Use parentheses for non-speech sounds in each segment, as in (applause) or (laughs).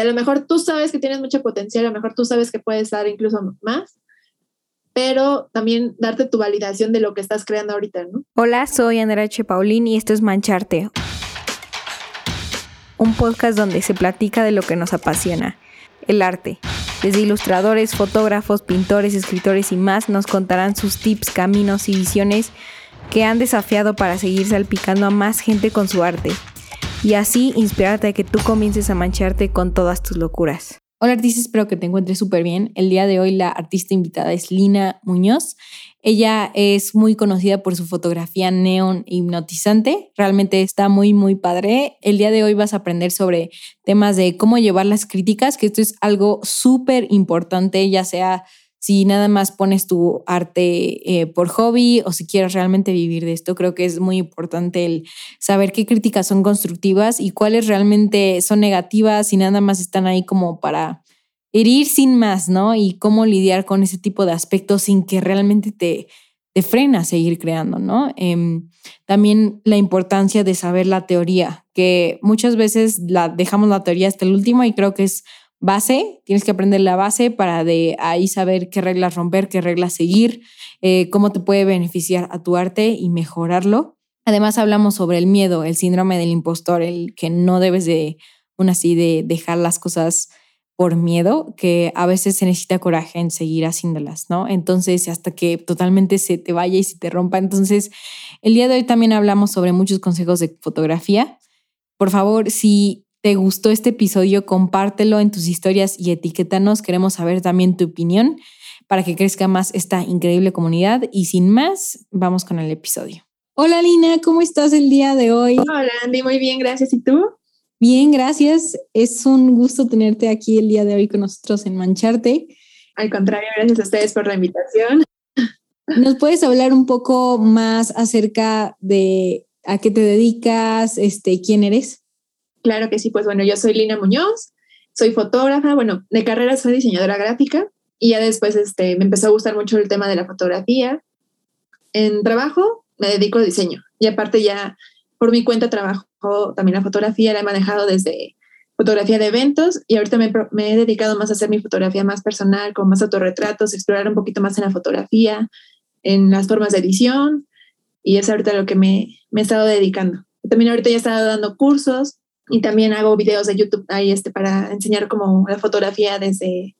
a lo mejor tú sabes que tienes mucho potencial, a lo mejor tú sabes que puedes dar incluso más, pero también darte tu validación de lo que estás creando ahorita, ¿no? Hola, soy Andrea H. Paulín y esto es Mancharte, un podcast donde se platica de lo que nos apasiona, el arte. Desde ilustradores, fotógrafos, pintores, escritores y más nos contarán sus tips, caminos y visiones que han desafiado para seguir salpicando a más gente con su arte y así inspirarte a que tú comiences a mancharte con todas tus locuras. Hola artista, espero que te encuentres súper bien. El día de hoy la artista invitada es Lina Muñoz. Ella es muy conocida por su fotografía neón hipnotizante. Realmente está muy, muy padre. El día de hoy vas a aprender sobre temas de cómo llevar las críticas, que esto es algo súper importante, ya sea si nada más pones tu arte eh, por hobby o si quieres realmente vivir de esto, creo que es muy importante el saber qué críticas son constructivas y cuáles realmente son negativas y nada más están ahí como para herir sin más, ¿no? Y cómo lidiar con ese tipo de aspectos sin que realmente te, te frena a seguir creando, ¿no? Em, también la importancia de saber la teoría, que muchas veces la dejamos la teoría hasta el último y creo que es base, tienes que aprender la base para de ahí saber qué reglas romper, qué reglas seguir, eh, cómo te puede beneficiar a tu arte y mejorarlo. Además hablamos sobre el miedo, el síndrome del impostor, el que no debes de, aún así, de dejar las cosas por miedo, que a veces se necesita coraje en seguir haciéndolas, ¿no? Entonces, hasta que totalmente se te vaya y se te rompa. Entonces, el día de hoy también hablamos sobre muchos consejos de fotografía. Por favor, si te gustó este episodio, compártelo en tus historias y etiquétanos. Queremos saber también tu opinión para que crezca más esta increíble comunidad. Y sin más, vamos con el episodio. Hola Lina, ¿cómo estás el día de hoy? Hola Andy, muy bien, gracias. ¿Y tú? Bien, gracias. Es un gusto tenerte aquí el día de hoy con nosotros en Mancharte. Al contrario, gracias a ustedes por la invitación. ¿Nos puedes hablar un poco más acerca de a qué te dedicas, este, quién eres? Claro que sí, pues bueno, yo soy Lina Muñoz, soy fotógrafa, bueno, de carrera soy diseñadora gráfica y ya después este, me empezó a gustar mucho el tema de la fotografía. En trabajo me dedico a diseño y aparte ya por mi cuenta trabajo también la fotografía, la he manejado desde fotografía de eventos y ahorita me, me, he dedicado más a hacer mi fotografía más personal, con más autorretratos, explorar un poquito más en la fotografía, en las formas de edición y es ahorita lo que me, me he estado dedicando. También ahorita ya he estado dando cursos y también hago videos de YouTube ahí este, para enseñar como la fotografía desde,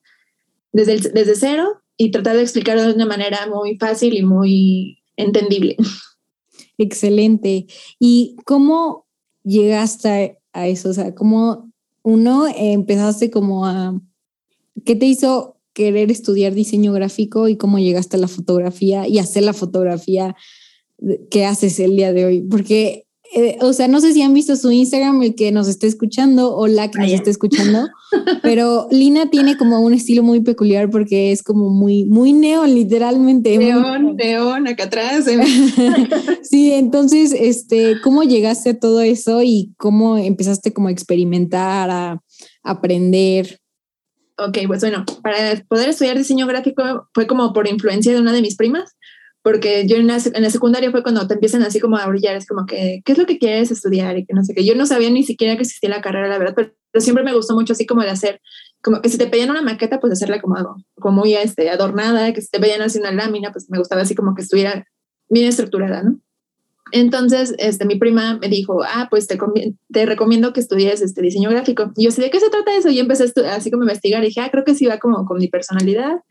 desde, desde cero y tratar de explicarlo de una manera muy fácil y muy entendible. (laughs) Excelente. ¿Y cómo llegaste a eso? O sea, ¿cómo uno empezaste como a... ¿Qué te hizo querer estudiar diseño gráfico y cómo llegaste a la fotografía y hacer la fotografía que haces el día de hoy? Porque eh, o sea, no sé si han visto su Instagram, el que nos esté escuchando o la que nos esté escuchando, (laughs) pero Lina tiene como un estilo muy peculiar porque es como muy, muy neón, literalmente. Neón, neón, acá atrás. (laughs) sí, entonces, este, ¿cómo llegaste a todo eso y cómo empezaste como a experimentar, a aprender? Ok, pues bueno, para poder estudiar diseño gráfico fue como por influencia de una de mis primas porque yo en la, en la, secundaria fue cuando te empiezan así como a brillar, es como que, ¿qué es lo que quieres estudiar? Y que no sé qué. Yo no sabía ni siquiera que existía la carrera, la verdad, pero, siempre me gustó mucho así como de hacer, como que si te pedían una maqueta, pues hacerla como, como muy este, adornada, que si te pedían así una lámina, pues me gustaba así como que estuviera bien estructurada, ¿no? Entonces, este, mi prima me dijo, ah, pues te, te recomiendo que estudies este diseño gráfico. Y yo sé ¿de qué se trata eso? Y empecé así como a investigar y dije, ah, creo que sí va como con mi personalidad,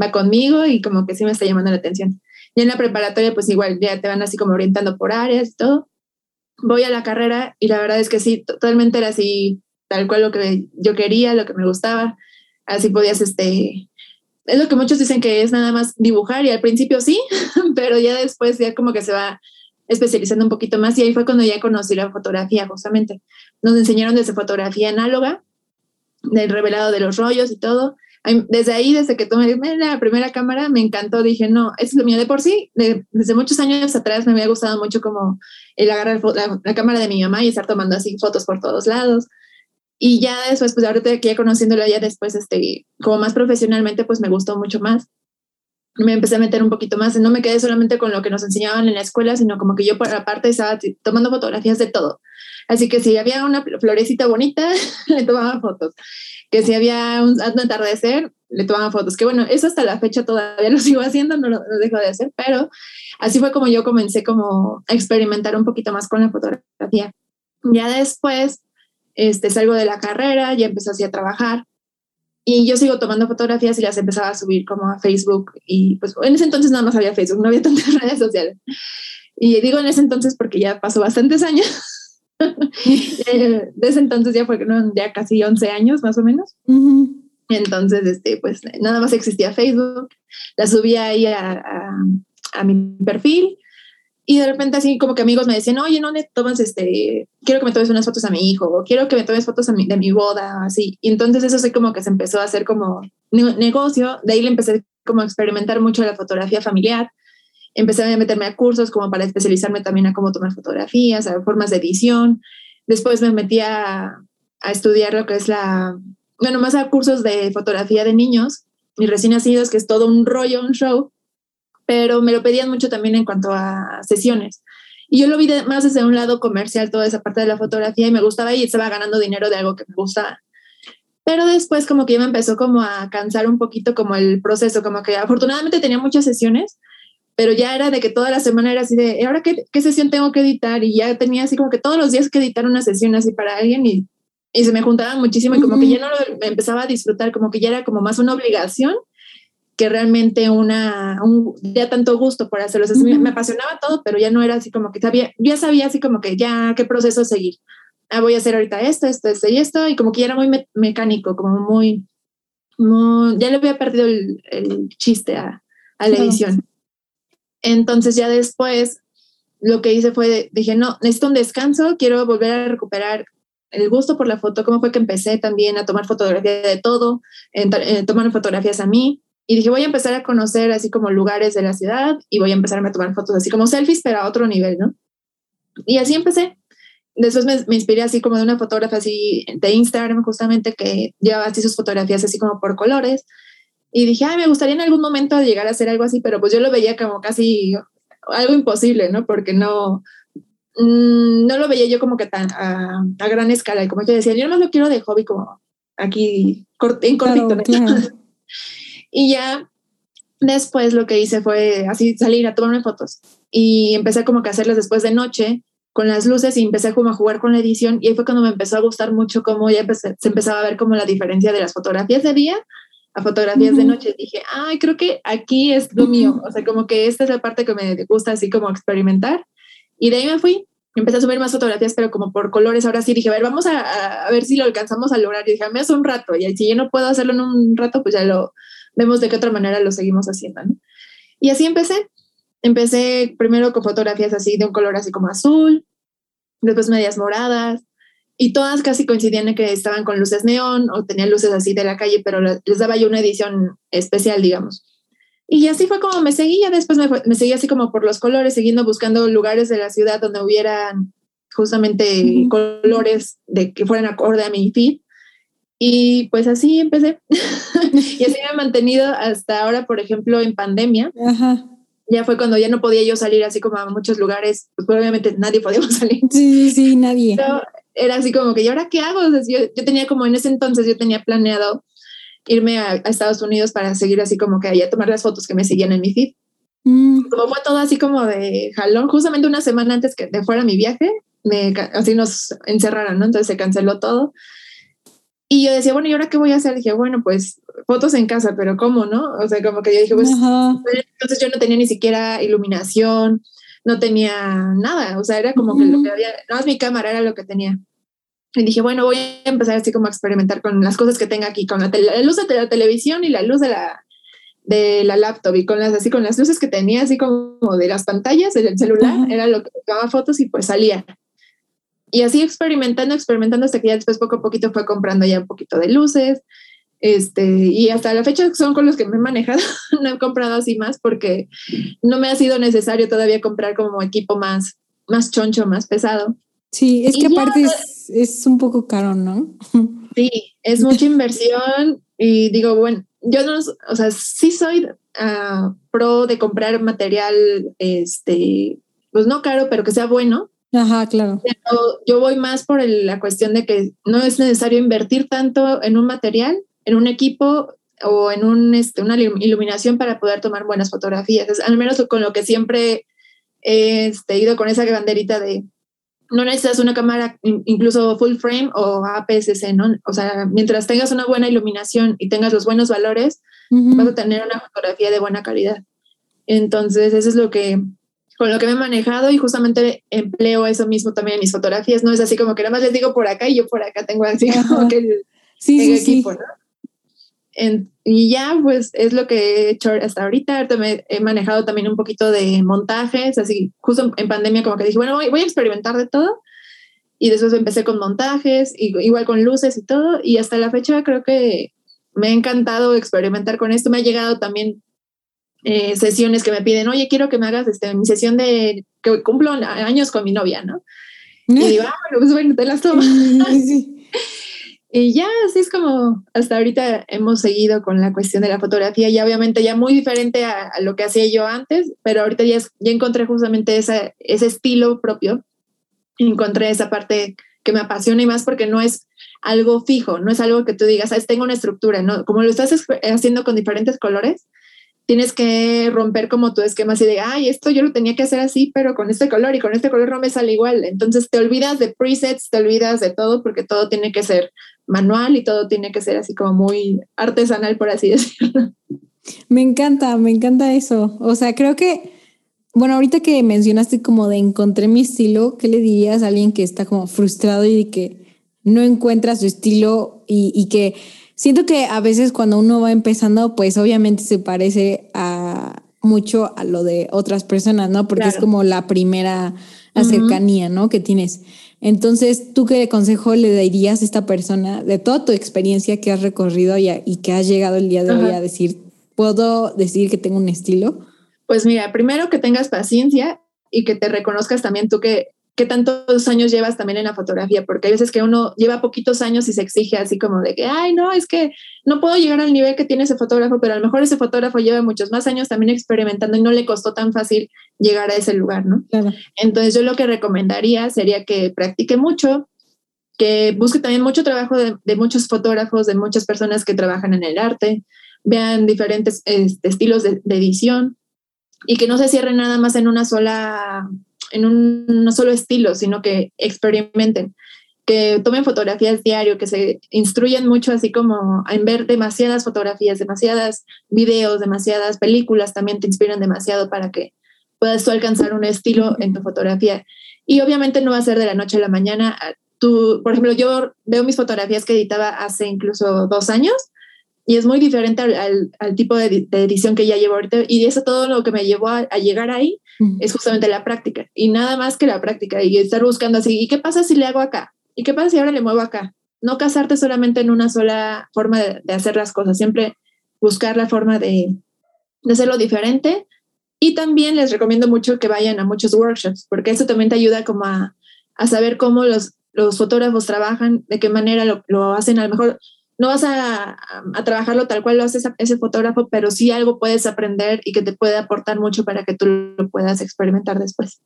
va conmigo y como que sí me está llamando la atención. Y en la preparatoria, pues igual ya te van así como orientando por áreas y todo. Voy a la carrera y la verdad es que sí, totalmente era así, tal cual lo que yo quería, lo que me gustaba. Así podías, este, es lo que muchos dicen que es nada más dibujar y al principio sí, (laughs) pero ya después ya como que se va especializando un poquito más y ahí fue cuando ya conocí la fotografía justamente. Nos enseñaron desde fotografía análoga, del revelado de los rollos y todo, desde ahí, desde que tomé la primera cámara, me encantó. Dije, no, es lo mío de por sí. desde muchos años atrás me había gustado mucho como el agarrar la, cámara de mi mamá y estar tomando así fotos por todos lados. Y ya después, pues ahorita que ya conociéndolo ya después, este, como más profesionalmente, pues me gustó mucho más. Me empecé a meter un poquito más. No me quedé solamente con lo que nos enseñaban en la escuela, sino como que yo por aparte estaba tomando fotografías de todo Así que si había una florecita bonita, (laughs) le tomaba fotos. Que si había un, atardecer, le tomaba fotos. Que bueno, eso hasta la fecha todavía (laughs) lo sigo haciendo, no lo, dejo de hacer, pero así fue como yo comencé como a experimentar un poquito más con la fotografía. Ya después, este, salgo de la carrera, ya empecé así a trabajar y yo sigo tomando fotografías y las empezaba a subir como a Facebook. Y pues en ese entonces nada más había Facebook, no había (laughs) tantas redes sociales. Y digo en ese entonces porque ya pasó bastantes años. Eh, de ese entonces ya fue ya casi 11 años más o menos. Entonces, este, pues nada más existía Facebook. La subía ahí a, a, a mi perfil y de repente así como que amigos me decían, oye, no le tomas, este, quiero que me tomes unas fotos a mi hijo, o quiero que me tomes fotos de mi boda, así. Y entonces eso sí como que se empezó a hacer como negocio, de ahí le empecé como a experimentar mucho la fotografía familiar, empecé a meterme a cursos como para especializarme también a cómo tomar fotografías, a formas de edición. Después me metí a, a estudiar lo que es la, bueno, más a cursos de fotografía de niños y recién nacidos, que es todo un rollo, un show pero me lo pedían mucho también en cuanto a sesiones. Y yo lo vi más desde un lado comercial, toda esa parte de la fotografía, y me gustaba y estaba ganando dinero de algo que me gustaba. Pero después como que ya me empezó como a cansar un poquito como el proceso, como que afortunadamente tenía muchas sesiones, pero ya era de que toda la semana era así de, ¿ahora qué, qué sesión tengo que editar? Y ya tenía así como que todos los días que editar una sesión así para alguien y, y se me juntaba muchísimo y como que ya no lo empezaba a disfrutar, como que ya era como más una obligación que realmente una, un, ya tanto gusto por hacerlo. me, apasionaba todo, pero ya no era así como que sabía, ya sabía así como que ya qué proceso seguir. Ah, voy a hacer ahorita esto, esto, esto y esto, y como que ya era muy mecánico, como muy, ya le había perdido el, el chiste a, a la edición. Entonces ya después lo que hice fue, dije, no, necesito un descanso, quiero volver a recuperar el gusto por la foto, cómo fue que empecé también a tomar fotografía de todo, en, tomar fotografías a mí, y dije, voy a empezar a conocer así como lugares de la ciudad y voy a empezar a tomar fotos así como selfies, pero a otro nivel, ¿no? Y así empecé. Después me, me inspiré así como de una fotógrafa así de Instagram justamente que llevaba así sus fotografías así como por colores. Y dije, ay, me gustaría en algún momento llegar a hacer algo así, pero pues yo lo veía como casi algo imposible, ¿no? Porque no, mm, no lo veía yo como que tan a, gran escala. Y como yo decía, yo no lo quiero de hobby como aquí en cortito. (laughs) Y ya después lo que hice fue así salir a tomarme fotos y empecé como que a hacerlas después de noche con las luces y empecé como a jugar con la edición y ahí fue cuando me empezó a gustar mucho cómo ya se empezaba a ver como la diferencia de las fotografías de día a fotografías de noche. Dije, ay, creo que aquí es lo mío, o sea, como que esta es la parte que me gusta así como experimentar. Y de ahí me fui, empecé a subir más fotografías, pero como por colores. Ahora sí dije, a ver, vamos a, a ver si lo alcanzamos a lograr. Dije, me hace un rato, y si yo no puedo hacerlo en un rato, pues ya lo, vemos de qué otra manera lo seguimos haciendo. ¿no? Y así empecé. Empecé primero con fotografías así de un color así como azul, después medias moradas, y todas casi coincidían en que estaban con luces neón o tenían luces así de la calle, pero les daba yo una edición especial, digamos. Y así fue como me seguía, después me, me seguía así como por los colores, siguiendo buscando lugares de la ciudad donde hubieran justamente colores de que fueran acorde a mi feed. Y pues así empecé. (laughs) y así me he mantenido hasta ahora, por ejemplo, en pandemia. Ya fue cuando ya no podía yo salir así como a muchos lugares, pues obviamente nadie podíamos (laughs) salir. Sí, sí, nadie. Era así como que, ¿y ahora qué hago? yo, yo, tenía como en ese entonces, yo tenía planeado irme a, Estados Unidos para seguir así como que allá tomar las fotos que me seguían en mi feed. Mm. Como fue todo así como de jalón, justamente una semana antes que de fuera mi viaje, me, así nos encerraron, ¿no? Entonces se canceló todo. Y yo decía, bueno, ¿y ahora qué voy a hacer? Dije, bueno, pues fotos en casa, pero ¿cómo, no? O sea, como que yo dije, pues, entonces yo no tenía ni siquiera iluminación, no tenía nada, o sea, era como que lo que había, no más mi cámara era lo que tenía. Y dije, bueno, voy a empezar así como a experimentar con las cosas que tenga aquí, con la, luz de la televisión y la luz de la, de la laptop y con las así con las luces que tenía así como de las pantallas del celular, era lo que tomaba fotos y pues salía y así experimentando, experimentando hasta que ya después poco a poquito fue comprando ya un poquito de luces. Este, y hasta la fecha son con los que me he manejado. (laughs) no he comprado así más porque no me ha sido necesario todavía comprar como equipo más, más choncho, más pesado. Sí, es que aparte es, un poco caro, ¿no? (laughs) sí, es mucha inversión y digo, bueno, yo no, o sea, sí soy ah, pro de comprar material, este, pues no caro, pero que sea bueno, Ajá, claro. Pero yo voy más por la cuestión de que no es necesario invertir tanto en un material, en un equipo o en un, este, una iluminación para poder tomar buenas fotografías. al menos con lo que siempre he este, ido con esa banderita de no necesitas una cámara incluso full frame o APS-C, ¿no? O sea, mientras tengas una buena iluminación y tengas los buenos valores, vas a tener una fotografía de buena calidad. Entonces, eso es lo que, con lo que me he manejado y justamente empleo eso mismo también en mis fotografías. No es así como que nada más les digo por acá y yo por acá tengo así como que el, sí, equipo, ¿no? Y ya, pues es lo que he hecho hasta ahorita. he manejado también un poquito de montajes, así justo en pandemia como que dije, bueno, voy, a experimentar de todo. Y después empecé con montajes, igual con luces y todo. Y hasta la fecha creo que me ha encantado experimentar con esto. Me ha llegado también eh, sesiones que me piden, oye, quiero que me hagas este, mi sesión de que cumplo años con mi novia, ¿no? Y digo, ah, bueno, pues bueno, te las tomo. Y ya, así es como hasta ahorita hemos seguido con la cuestión de la fotografía, y obviamente ya muy diferente a, lo que hacía yo antes, pero ahorita ya, ya encontré justamente ese estilo propio, encontré esa parte que me apasiona y más porque no es algo fijo, no es algo que tú digas, ¿sabes? tengo una estructura, ¿no? Como lo estás haciendo con diferentes colores, tienes que romper como tu esquema así de, ay, esto yo lo tenía que hacer así, pero con este color y con este color no me sale igual. Entonces te olvidas de presets, te olvidas de todo porque todo tiene que ser manual y todo tiene que ser así como muy artesanal, por así (laughs) decirlo. Me encanta, me encanta eso. O sea, creo que, bueno, ahorita que mencionaste como de encontré mi estilo, ¿qué le dirías a alguien que está como frustrado y que no encuentra su estilo y, y que siento que a veces cuando uno va empezando, pues obviamente se parece a mucho a lo de otras personas, ¿no? Porque es como la primera cercanía, ¿no? Que tienes. Entonces, ¿tú qué consejo le darías a esta persona de toda tu experiencia que has recorrido y, y que has llegado el día de hoy a decir, ¿puedo decir que tengo un estilo? Pues mira, primero que tengas paciencia y que te reconozcas también tú que qué tantos años llevas también en la fotografía, porque hay veces que uno lleva poquitos años y se exige así como de que, ay, no, es que no puedo llegar al nivel que tiene ese fotógrafo, pero a lo mejor ese fotógrafo lleva muchos más años también experimentando y no le costó tan fácil llegar a ese lugar, ¿no? Entonces yo lo que recomendaría sería que practique mucho, que busque también mucho trabajo de, muchos fotógrafos, de muchas personas que trabajan en el arte, vean diferentes este, estilos de, de edición y que no se cierren nada más en una sola en un no solo estilo, sino que experimenten, que tomen fotografías diario, que se instruyan mucho así como en ver demasiadas fotografías, demasiadas videos, demasiadas películas, también te inspiran demasiado para que puedas tú alcanzar un estilo en tu fotografía. Y obviamente no va a ser de la noche a la mañana. Tú, por ejemplo, yo veo mis fotografías que editaba hace incluso dos años y es muy diferente al, tipo de, edición que ya llevo ahorita y eso todo lo que me llevó a, llegar ahí es justamente la práctica y nada más que la práctica y estar buscando así, ¿y qué pasa si le hago acá? ¿Y qué pasa si ahora le muevo acá? No casarte solamente en una sola forma de, hacer las cosas, siempre buscar la forma de, de hacerlo diferente y también les recomiendo mucho que vayan a muchos workshops porque eso también te ayuda como a, a saber cómo los, los fotógrafos trabajan, de qué manera lo, lo hacen, a lo mejor no vas a, trabajarlo tal cual lo hace ese fotógrafo, pero sí algo puedes aprender y que te puede aportar mucho para que tú lo puedas experimentar después.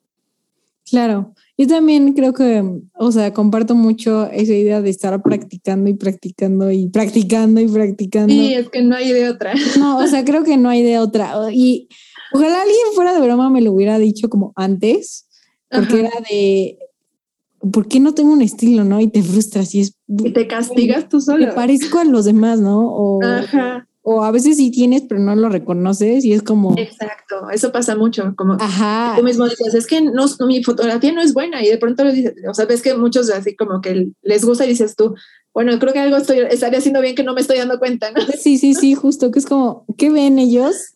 Claro, yo también creo que, o sea, comparto mucho esa idea de estar practicando y practicando y practicando y practicando. Sí, es que no hay de otra. (laughs) No, o sea, creo que no hay de otra. Y ojalá alguien fuera de broma me lo hubiera dicho como antes, porque era de, ¿por qué no tengo un estilo, no? Y te frustras y es... Y te castigas tú solo. Me parezco a los demás, ¿no? O, Ajá. o a veces sí tienes, pero no lo reconoces y es como... Exacto, eso pasa mucho, como Ajá. tú mismo dices, es que no, mi fotografía no es buena y de pronto lo dices, o sea, ves que muchos así como que les gusta y dices tú, bueno, creo que algo estoy, estaría haciendo bien que no me estoy dando cuenta, ¿no? Sí, sí, sí, justo, que es como, ¿qué ven ellos?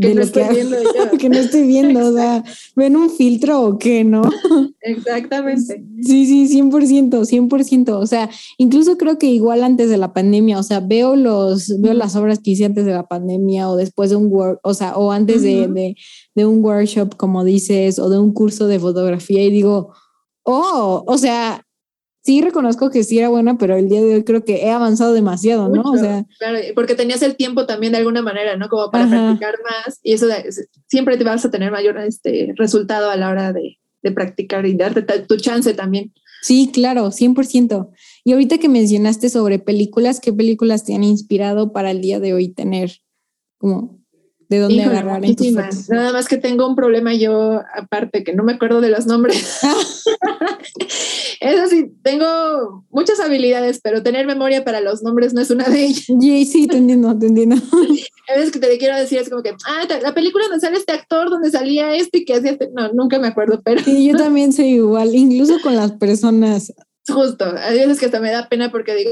Que no estoy viendo (laughs) que no estoy viendo, o sea, ¿ven un filtro o qué, no? (laughs) Exactamente. Sí, sí, 100%, 100%, o sea, incluso creo que igual antes de la pandemia, o sea, veo los, veo las obras que hice antes de la pandemia o después de un work, o sea, o antes de, de, de un workshop, como dices, o de un curso de fotografía y digo, oh, o sea, sí reconozco que sí era buena, pero el día de hoy creo que he avanzado demasiado, ¿no? o sea, claro, porque tenías el tiempo también de alguna manera, ¿no? Como para practicar más y eso siempre te vas a tener mayor este resultado a la hora de, de practicar y darte tu chance también. Sí, claro, 100%. Y ahorita que mencionaste sobre películas, ¿qué películas te han inspirado para el día de hoy tener como de dónde agarrar en tus Nada más que tengo un problema yo aparte, que no me acuerdo de los nombres. (laughs) Eso sí, tengo muchas habilidades, pero tener memoria para los nombres no es una de ellas. Sí, sí, te entiendo, te entiendo. (laughs) A veces que te quiero decir es como que, ah, la película donde sale este actor, donde salía este y que hacía este, no, nunca me acuerdo, pero... Sí, yo también soy igual, incluso con las personas. (laughs) Justo, hay veces que hasta me da pena porque digo,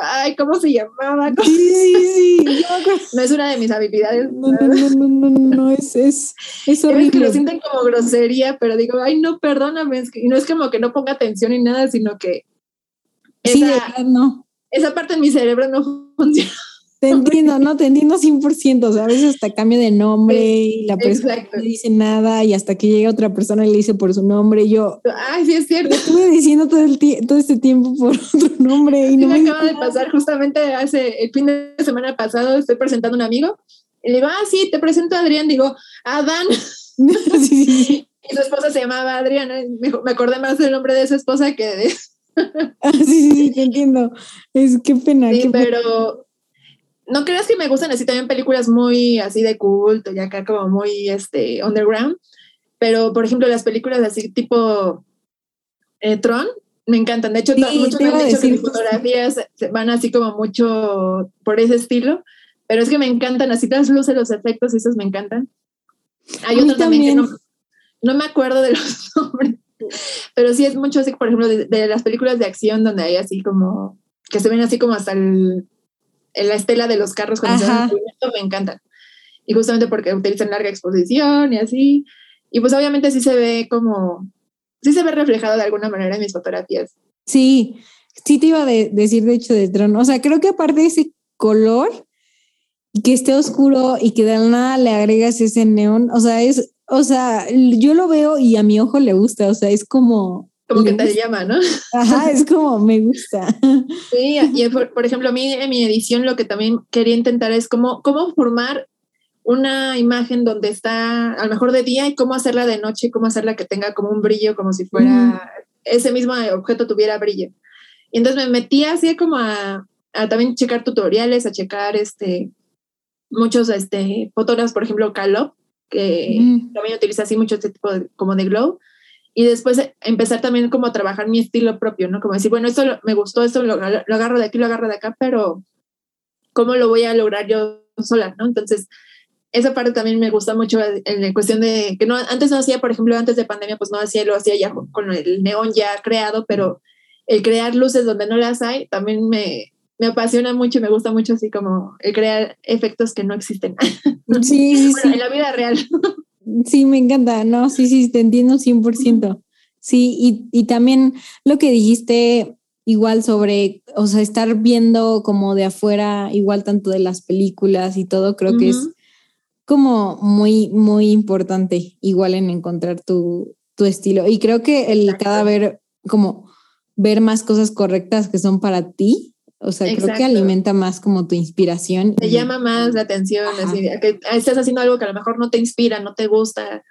ay, ¿cómo se llamaba? Sí, sí, sí. (laughs) no es una de mis habilidades. No, no, no, no, no, es, es, es horrible. que lo sienten como grosería, pero digo, ay, no, perdóname. y no es como que no ponga atención ni nada, sino que. sí, esa, no. Esa parte de mi cerebro no (laughs) funciona. Te entiendo, no, te entiendo 100%, o sea, a veces hasta cambia de nombre y la persona no dice nada y hasta que llega otra persona y le dice por su nombre y yo... Ay, sí, es cierto. Estuve diciendo todo, el todo este tiempo por (laughs) otro nombre y no me, acaba de pasar justamente hace el fin de semana pasado, estoy presentando a un amigo y le digo, ah, sí, te presento a Adrián, digo, Adán. (laughs) Y su esposa se llamaba Adriana, me, acordé más del nombre de su esposa que de... (laughs) ah, sí, sí, sí, te entiendo. Es qué pena. Sí, pero no creas que me gustan así también películas muy así de culto y acá como muy este underground, pero por ejemplo las películas así tipo eh, Tron me encantan. De hecho, muchos me han dicho que mis fotografías van así como mucho por ese estilo, pero es que me encantan así las luces, los efectos, esos me encantan. Hay otro también, que no, no, me acuerdo de los (laughs) nombres, pero sí es mucho así, por ejemplo, de, de las películas de acción donde hay así como que se ven así como hasta el la estela de los carros cuando se me encantan. Y justamente porque utilizan larga exposición y así. Y pues obviamente sí se ve como, sí se ve reflejado de alguna manera en mis fotografías. Sí, sí te iba a decir de hecho de trono. O sea, creo que aparte de ese color, que esté oscuro y que de nada le agregas ese neón, o sea, es, o sea, yo lo veo y a mi ojo le gusta, o sea, es como, como que te llama, ¿no? (laughs) Ajá, es como me gusta. Sí, y por, ejemplo, a mí en mi edición lo que también quería intentar es cómo, cómo formar una imagen donde está a lo mejor de día y cómo hacerla de noche y cómo hacerla que tenga como un brillo, como si fuera ese mismo objeto tuviera brillo. Y entonces me metí así como a, a también checar tutoriales, a checar este, muchos este, fotógrafos, por ejemplo, Calop, que también utiliza así mucho este tipo de, como de glow y después empezar también como a trabajar mi estilo propio, ¿no? Como decir, bueno, esto me gustó, esto lo, agarro de aquí, lo agarro de acá, pero ¿cómo lo voy a lograr yo sola, ¿no? Entonces, esa parte también me gusta mucho en cuestión de que no antes no hacía, por ejemplo, antes de pandemia, pues no hacía, lo hacía ya con el neón ya creado, pero el crear luces donde no las hay también me, me apasiona mucho y me gusta mucho así como el crear efectos que no existen. (laughs) Sí, sí, sí. En la vida real. (laughs) Sí, me encanta, no, sí, sí, te entiendo 100%. Sí, y, y también lo que dijiste igual sobre, o sea, estar viendo como de afuera, igual tanto de las películas y todo, creo que es como muy, muy importante, igual en encontrar tu, tu estilo. Y creo que el cada ver, como ver más cosas correctas que son para ti, o sea, creo que alimenta más como tu inspiración. Te llama más la atención, así, que estás haciendo algo que a lo mejor no te inspira, no te gusta,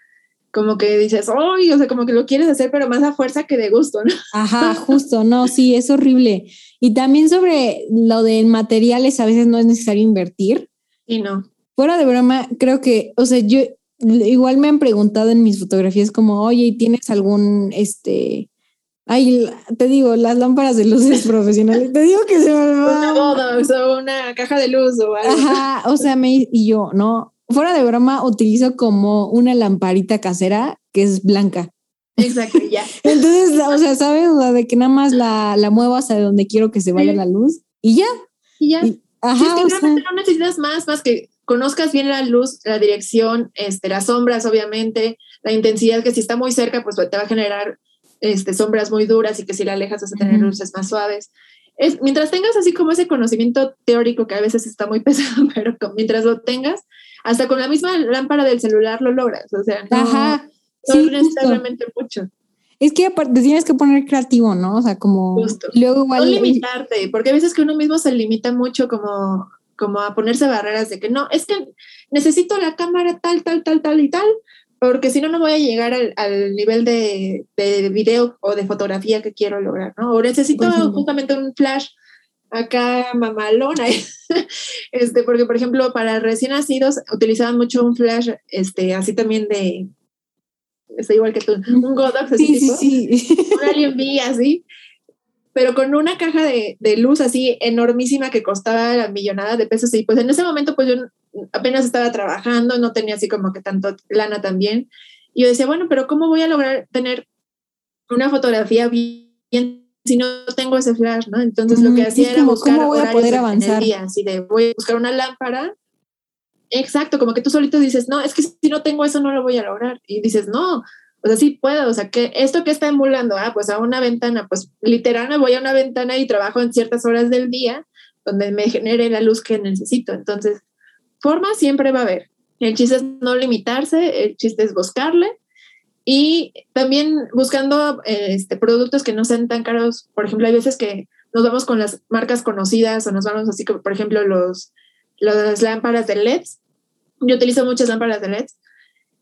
como que dices, ¡ay! O sea, como que lo quieres hacer, pero más a fuerza que de gusto, ¿no? Ajá, (laughs) justo, no, sí, es horrible. Y también sobre lo de materiales, a veces no es necesario invertir. Y no. Fuera de broma, creo que, o sea, yo igual me han preguntado en mis fotografías como, oye, ¿tienes algún, este, Ay, te digo, las lámparas de luces (laughs) profesionales. Te digo que se me va. Una o una caja de luz o algo. Ajá, o sea, me, y yo, ¿no? Fuera de broma, utilizo como una lamparita casera que es blanca. Exacto, ya. (laughs) Entonces, o sea, ¿sabes? O sea, de que nada más la, la muevo hasta donde quiero que se vaya la luz y ya. Y ya. ajá. es que realmente no necesitas más, más que conozcas bien la luz, la dirección, este, las sombras, obviamente, la intensidad, que si está muy cerca, pues te va a generar este, sombras muy duras y que si la alejas vas a tener luces más suaves. Es, mientras tengas así como ese conocimiento teórico que a veces está muy (laughs) pesado, pero mientras lo tengas, hasta con la misma lámpara del celular lo logras. O sea, no, Ajá, sí, realmente mucho. Es que aparte tienes que poner creativo, ¿no? O sea, como... Luego No limitarte, porque a veces que uno mismo se limita mucho como, como a ponerse barreras de que no, es que necesito la cámara tal, tal, tal, tal y tal, porque si no, no voy a llegar al, nivel de, de, video o de fotografía que quiero lograr, ¿no? O necesito justamente un flash acá mamalona, (laughs) este, porque por ejemplo para recién nacidos utilizaban mucho un flash, este, así también de, estoy igual que tú, un Godox, así sí, sí, sí. un Alien B, así, pero con una caja de, de, luz así enormísima que costaba la millonada de pesos y pues en ese momento pues yo apenas estaba trabajando, no tenía así como que tanto lana también, y yo decía, bueno, pero ¿cómo voy a lograr tener una fotografía bien si no tengo ese flash, ¿no? Entonces lo que hacía era buscar ¿cómo voy a poder avanzar? así de voy a buscar una lámpara. Exacto, como que tú solito dices, no, es que si no tengo eso no lo voy a lograr. Y dices, no, o sea, sí puedo, o sea, que esto que está emulando, ah, pues a una ventana, pues literal me voy a una ventana y trabajo en ciertas horas del día donde me genere la luz que necesito. Entonces, forma siempre va a haber. El chiste es no limitarse, el chiste es buscarle y también buscando este, productos que no sean tan caros. Por ejemplo, hay veces que nos vamos con las marcas conocidas o nos vamos así como, por ejemplo, los, las lámparas de LEDs. Yo utilizo muchas lámparas de LEDs.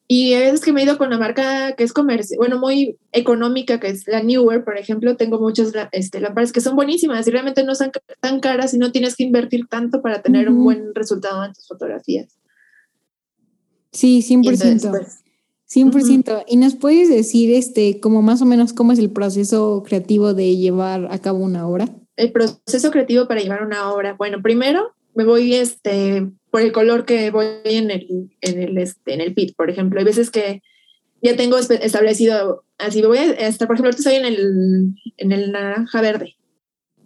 Y hay veces que me he ido con la marca que es comercio, bueno, muy económica, que es la Newer, por ejemplo. Tengo muchas este, lámparas que son buenísimas y realmente no son tan caras y no tienes que invertir tanto para tener un buen resultado en tus fotografías. Sí, 100%. 100%. ¿Y nos puedes decir, este, como más o menos, cómo es el proceso creativo de llevar a cabo una obra? El proceso creativo para llevar una obra. Bueno, primero me voy este, por el color que voy en el, en el, este, en el pit, por ejemplo. Hay veces que ya tengo establecido, así voy a estar, por ejemplo, ahorita estoy en el, en el naranja verde.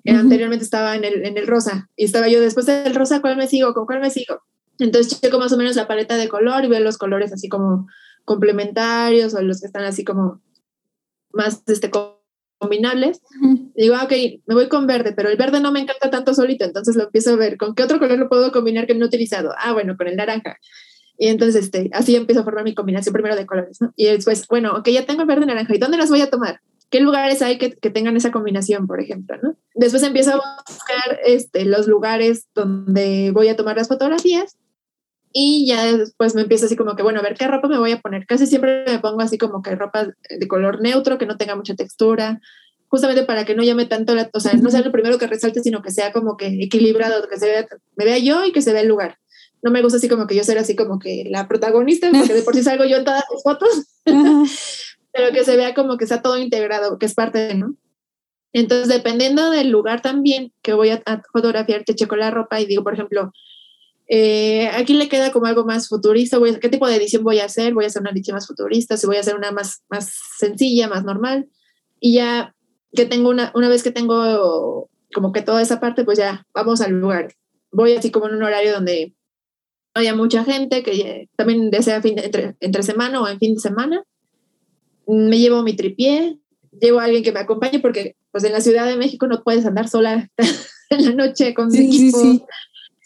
Anteriormente estaba en el, en el rosa y estaba yo después del rosa, ¿cuál me sigo? ¿Con cuál me sigo? Entonces checo más o menos la paleta de color y veo los colores así como complementarios o los que están así como más este, combinables. Digo, ah, ok, me voy con verde, pero el verde no me encanta tanto solito, entonces lo empiezo a ver. ¿Con qué otro color lo puedo combinar que no he utilizado? Ah, bueno, con el naranja. Y entonces este, así empiezo a formar mi combinación primero de colores, ¿no? Y después, bueno, ok, ya tengo el verde y naranja, ¿y dónde las voy a tomar? ¿Qué lugares hay que, que, tengan esa combinación, por ejemplo, ¿no? Después empiezo a buscar este, los lugares donde voy a tomar las fotografías y ya después me empiezo así como que, bueno, a ver qué ropa me voy a poner. Casi siempre me pongo así como que ropa de color neutro, que no tenga mucha textura, justamente para que no llame tanto la, o sea, no sea lo primero que resalte, sino que sea como que equilibrado, que se vea, me vea yo y que se vea el lugar. No me gusta así como que yo ser así como que la protagonista, porque de por sí salgo yo en todas las fotos, pero que se vea como que está todo integrado, que es parte de, ¿no? Entonces, dependiendo del lugar también que voy a, a fotografiar, te checo la ropa y digo, por ejemplo, eh, aquí le queda como algo más futurista. Voy ¿Qué tipo de edición voy a hacer? Voy a hacer una edición más futurista, si voy a hacer una más, más sencilla, más normal. Y ya que tengo una, una vez que tengo como que toda esa parte, pues ya vamos al lugar. Voy así como en un horario donde haya mucha gente, que también desea fin entre, entre semana o en fin de semana. Me llevo mi tripié, llevo a alguien que me acompañe porque pues en la Ciudad de México no puedes andar sola (laughs) en la noche con sí, equipo. Sí, sí.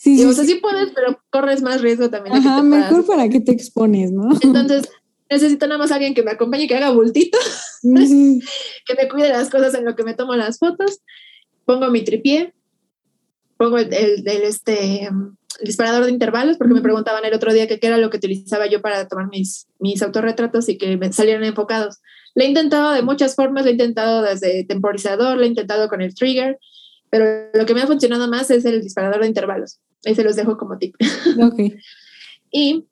Sí, o sea, sí puedes, pero corres más riesgo también. Ajá, mejor para que te expones, ¿no? Entonces, necesito nada más alguien que me acompañe, que haga bultito, (laughs) que me cuide las cosas en lo que me tomo las fotos. Pongo mi tripié, pongo el, el, este, disparador de intervalos, porque me preguntaban el otro día qué era lo que utilizaba yo para tomar mis, mis autorretratos y que me salieran enfocados. Lo he intentado de muchas formas, lo he intentado desde temporizador, lo he intentado con el trigger, pero lo que me ha funcionado más es el disparador de intervalos. Ahí se los dejo como tip. (laughs) Ok. y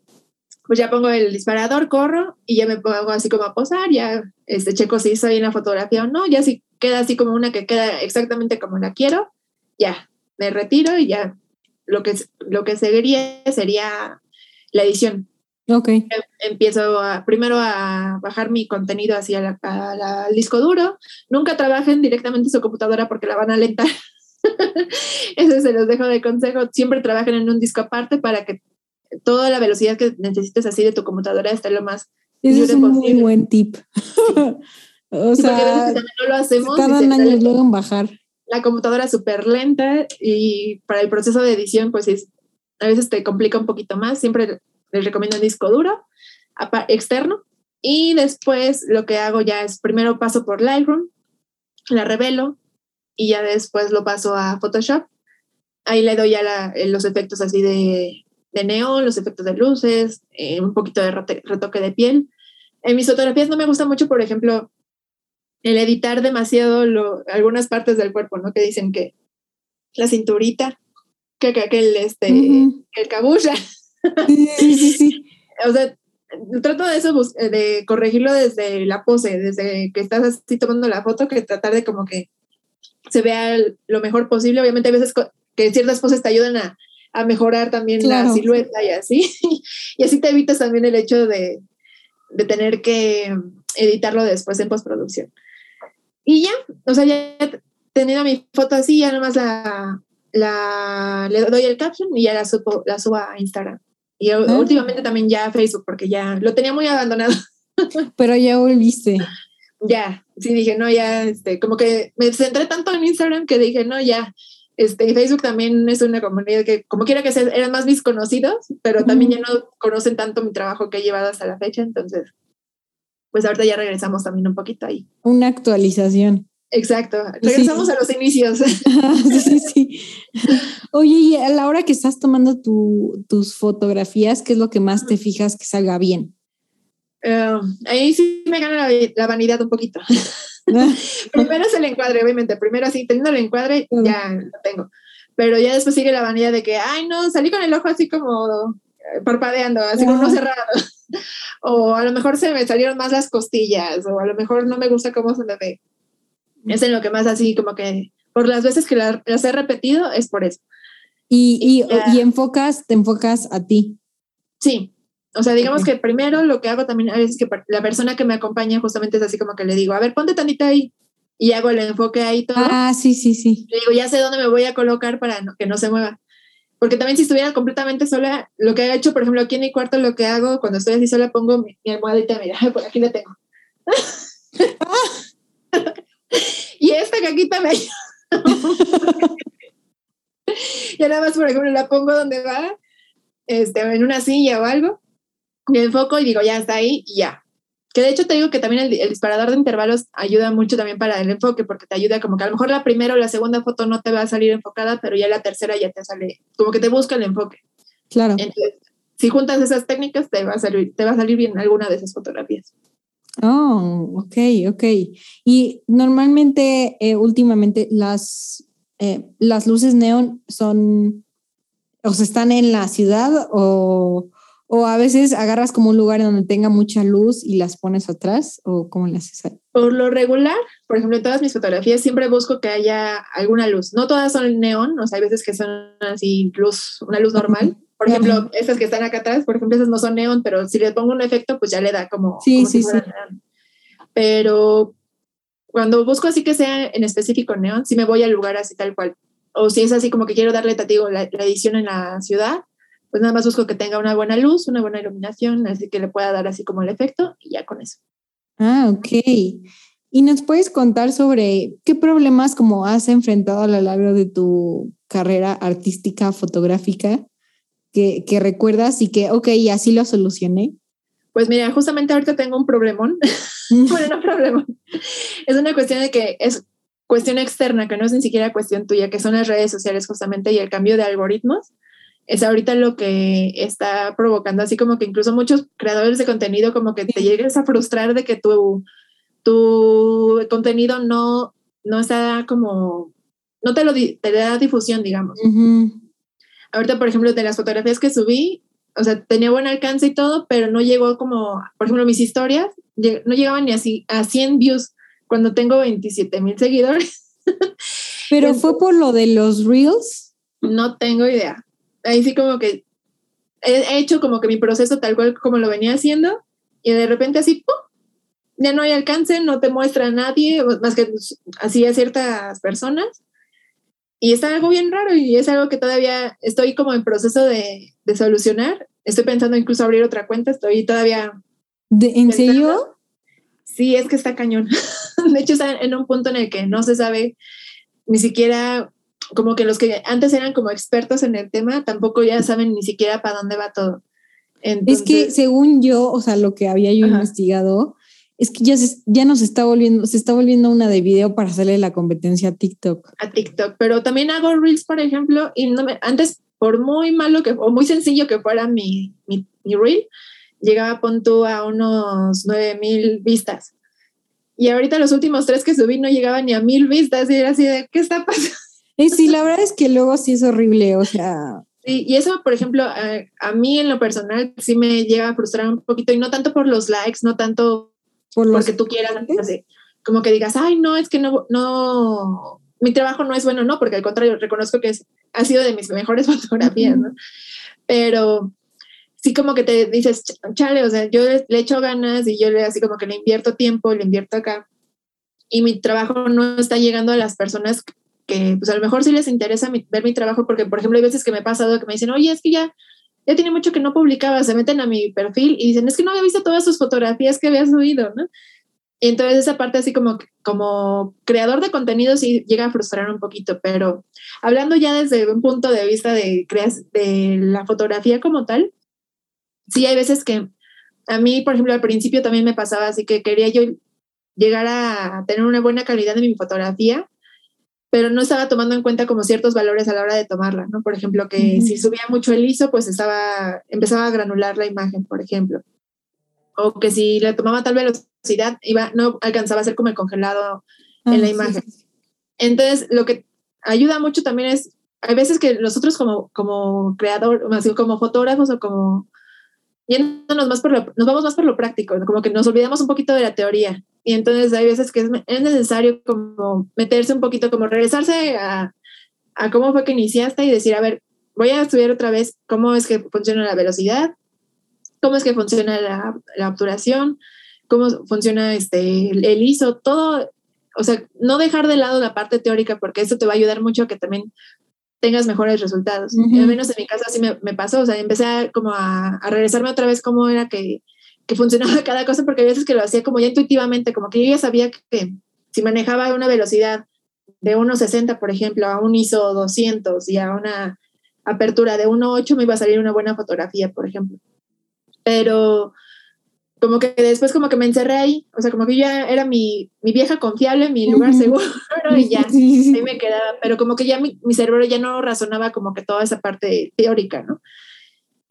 pues ya pongo el disparador, corro y ya me pongo así como a posar, ya este, checo si soy una fotografía o no, ya si queda así como una que queda exactamente como la quiero, ya me retiro y ya lo que, lo que seguiría sería la edición. Ok. Em, empiezo a, primero a bajar mi contenido hacia al disco duro. Nunca trabajen directamente en su computadora porque la van a alentar. (laughs) (laughs) Eso se los dejo de consejo. Siempre trabajen en un disco aparte para que toda la velocidad que necesites así de tu computadora esté lo más. Ese es un muy buen tip. (laughs) o sea, no lo hacemos. Tardan años luego en bajar. La computadora súper lenta y para el proceso de edición, pues es, a veces te complica un poquito más. Siempre les recomiendo un disco duro externo. Y después lo que hago ya es primero paso por Lightroom, la revelo, y ya después lo paso a Photoshop. Ahí le doy ya los efectos así de, de neón, los efectos de luces, eh, un poquito de retoque de piel. En mis fotografías no me gusta mucho, por ejemplo, el editar demasiado lo, algunas partes del cuerpo, ¿no? Que dicen que la cinturita, que, que aquel, este, el cabulla. (laughs) Sí, sí, sí. o sea, trato de eso, de corregirlo desde la pose, desde que estás así tomando la foto, que tratar de como que se vea lo mejor posible. Obviamente hay veces que ciertas poses te ayudan a, a mejorar también la silueta y así. (laughs) y así te evitas también el hecho de, de tener que editarlo después en postproducción. Y ya, o sea, ya teniendo mi foto así, ya nomás la, la le doy el caption y ya la subo, la subo a Instagram. Y ah. últimamente también ya a Facebook, porque ya lo tenía muy abandonado. (laughs) Pero ya volviste. Ya, sí dije, no, ya, este, como que me centré tanto en Instagram que dije, no, ya, este, Facebook también es una comunidad que, como quiera que sea, eran más mis conocidos, pero también ya no conocen tanto mi trabajo que he llevado hasta la fecha, entonces, pues ahorita ya regresamos también un poquito ahí. Una actualización. Exacto, regresamos a los inicios. (laughs) sí, sí. Oye, y a la hora que estás tomando tus fotografías, ¿qué es lo que más te fijas que salga bien? Eh, ahí sí me gana la, vanidad un poquito. (laughs) (laughs) Primero es el encuadre, obviamente. Primero así, teniendo el encuadre, ya lo tengo. Pero ya después sigue la vanidad de que, ay, no, salí con el ojo así como eh, parpadeando, así como no cerrado. (laughs) o a lo mejor se me salieron más las costillas, o a lo mejor no me gusta cómo se me ve. Es en lo que más así como que, por las veces que las he repetido, es por eso. Y, y, enfocas, te enfocas a ti. Sí, o sea, digamos que primero lo que hago también a veces que la persona que me acompaña justamente es así como que le digo, a ver, ponte tantita ahí y hago el enfoque ahí todo. Ah, sí, sí, sí. Le digo, ya sé dónde me voy a colocar para que no se mueva. Porque también si estuviera completamente sola, lo que he hecho, por ejemplo, aquí en mi cuarto, lo que hago cuando estoy así sola, pongo mi, almohadita, mira, (laughs) por aquí la tengo. (laughs) y esta caquita me y (laughs) nada más, por ejemplo, la pongo donde va, este, en una silla o algo, me enfoco y digo, ya está ahí y ya. Que de hecho te digo que también el, disparador de intervalos ayuda mucho también para el enfoque, porque te ayuda como que a lo mejor la primera o la segunda foto no te va a salir enfocada, pero ya la tercera ya te sale, como que te busca el enfoque. Claro. Entonces, si juntas esas técnicas, te va a salir, te va a salir bien alguna de esas fotografías. Oh, ok, ok. Y normalmente, eh, últimamente, las, eh, las luces neón son, o sea, están en la ciudad o, o a veces agarras como un lugar donde tenga mucha luz y las pones atrás, o cómo las haces. Por lo regular, por ejemplo, en todas mis fotografías siempre busco que haya alguna luz. No todas son neón, o sea, hay veces que son así luz, una luz normal. Por ejemplo, estas que están acá atrás, por ejemplo, esas no son neón, pero si le pongo un efecto, pues ya le da como, sí, sí, sí. Pero cuando busco así que sea en específico neón, sí me voy al lugar así tal cual. O si es así como que quiero darle, tatigo la, la edición en la ciudad, pues nada más busco que tenga una buena luz, una buena iluminación, así que le pueda dar así como el efecto y ya con eso. Ah, ok. ¿Y nos puedes contar sobre qué problemas como has enfrentado a lo largo de tu carrera artística fotográfica que, que recuerdas y que, ok, así lo solucioné? Pues mira, justamente ahorita tengo un problemón. (laughs) bueno, no problemón. Es una cuestión de que es cuestión externa, que no es ni siquiera cuestión tuya, que son las redes sociales justamente y el cambio de algoritmos es ahorita lo que está provocando, así como que incluso muchos creadores de contenido como que te llegues a frustrar de que tu, tu contenido no, no está como, no te lo te da difusión, digamos. Ahorita, por ejemplo, de las fotografías que subí, o sea, tenía buen alcance y todo, pero no llegó como, por ejemplo, mis historias, no llegaban ni así a 100 views cuando tengo 27 mil seguidores. ¿Pero (laughs) fue por lo de los reels? No tengo idea ahí sí como que he hecho como que mi proceso tal cual como lo venía haciendo y de repente así, ¡pum! ya no hay alcance, no te muestra a nadie, más que pues, así a ciertas personas. Y está algo bien raro y es algo que todavía estoy como en proceso de, de solucionar. Estoy pensando incluso abrir otra cuenta, estoy todavía... ¿De, ¿En serio? Sí, es que está cañón. (laughs) de hecho, está en un punto en el que no se sabe ni siquiera como que los que antes eran como expertos en el tema tampoco ya saben ni siquiera para dónde va todo. es que según yo, o sea, lo que había yo investigado, es que ya, se, ya nos está volviendo, se está volviendo una de video para hacerle la competencia a TikTok. A TikTok, pero también hago Reels, por ejemplo, y no me, antes, por muy malo que, o muy sencillo que fuera mi, mi, mi Reel, llegaba pon tú a unos 9000 vistas. Y ahorita los últimos tres que subí no llegaban ni a mil vistas y era así de, ¿qué está pasando? Y sí, la verdad es que luego sí es horrible, o sea... Sí, y eso, por ejemplo, a, mí en lo personal sí me llega a frustrar un poquito y no tanto por los likes, no tanto por porque tú quieras, como que digas, ay, no, es que no, no, mi trabajo no es bueno, no, porque al contrario, reconozco que es, ha sido de mis mejores (laughs) fotografías, ¿no? Pero sí como que te dices, chale, o sea, yo le, echo ganas y yo le así como que le invierto tiempo, le invierto acá y mi trabajo no está llegando a las personas que pues a lo mejor sí les interesa ver mi trabajo porque por ejemplo hay veces que me ha pasado que me dicen, oye, es que ya, ya tiene mucho que no publicaba, se meten a mi perfil y dicen, es que no había visto todas sus fotografías que había subido, ¿no? Y entonces esa parte así como, como creador de contenido sí llega a frustrar un poquito, pero hablando ya desde un punto de vista de, de la fotografía como tal, sí hay veces que a mí, por ejemplo, al principio también me pasaba así que quería yo llegar a tener una buena calidad de mi fotografía, pero no estaba tomando en cuenta como ciertos valores a la hora de tomarla, ¿no? Por ejemplo, que si subía mucho el ISO, pues estaba, empezaba a granular la imagen, por ejemplo. O que si le tomaba tal velocidad, iba, no alcanzaba a ser como el congelado en la ah, imagen. Entonces, lo que ayuda mucho también es, hay veces que nosotros como, como creador, como fotógrafos o como yéndonos más por lo, nos vamos más por lo práctico, como que nos olvidamos un poquito de la teoría. Y entonces hay veces que es, necesario como meterse un poquito, como regresarse a, a, cómo fue que iniciaste y decir, a ver, voy a estudiar otra vez cómo es que funciona la velocidad, cómo es que funciona la, la obturación, cómo funciona este, el ISO, todo, o sea, no dejar de lado la parte teórica porque eso te va a ayudar mucho a que también tengas mejores resultados. Al menos en mi caso así me, me, pasó, o sea, empecé a, como a, a, regresarme otra vez cómo era que, que, funcionaba (laughs) cada cosa, porque a veces que lo hacía como ya intuitivamente, como que yo ya sabía que si manejaba una velocidad de 1.60, por ejemplo, a un ISO 200 y a una apertura de 1.8 me iba a salir una buena fotografía, por ejemplo. Pero como que después como que me encerré ahí, o sea, como que ya era mi, mi vieja confiable, mi lugar seguro y ya, ahí me quedaba, pero como que ya mi, mi, cerebro ya no razonaba como que toda esa parte teórica, ¿no?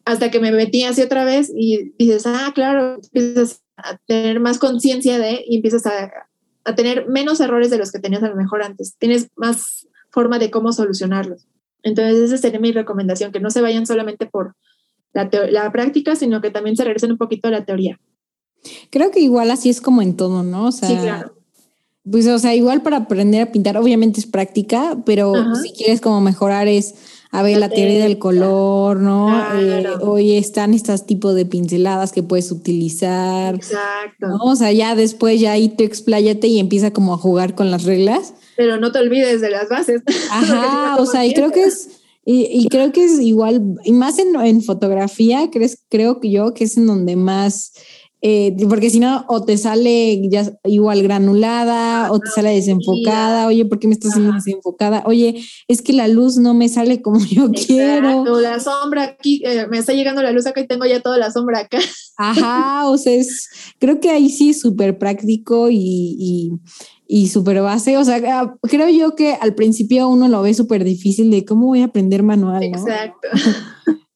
Hasta que me metí así otra vez y dices, ah, claro, empiezas a tener más conciencia de y empiezas a, a tener menos errores de los que tenías a lo mejor antes, tienes más forma de cómo solucionarlos. Entonces esa sería mi recomendación, que no se vayan solamente por la, la práctica, sino que también se regresen un poquito a la teoría. Creo que igual así es como en todo, ¿no? O sea, sí, claro. Pues, o sea, igual para aprender a pintar, obviamente es práctica, pero si quieres como mejorar es, a ver, la, teoría del color, ¿no? Eh, hoy están estos tipos de pinceladas que puedes utilizar. Exacto. ¿no? O sea, ya después ya ahí te expláyate y empieza como a jugar con las reglas. Pero no te olvides de las bases. (laughs) Ajá, o sea, y creo que es... Y, creo que es igual, y más en, en fotografía, crees, creo que yo que es en donde más eh, porque si no, o te sale ya igual granulada, o te sale desenfocada, oye, ¿por qué me estás haciendo desenfocada? Oye, es que la luz no me sale como yo (laughs) quiero. La sombra aquí, eh, me está llegando la luz acá y tengo ya toda la sombra acá. Ajá, o sea, es, creo que ahí sí es súper práctico y, y, y súper base. O sea, creo yo que al principio uno lo ve súper difícil de cómo voy a aprender manual. Exacto.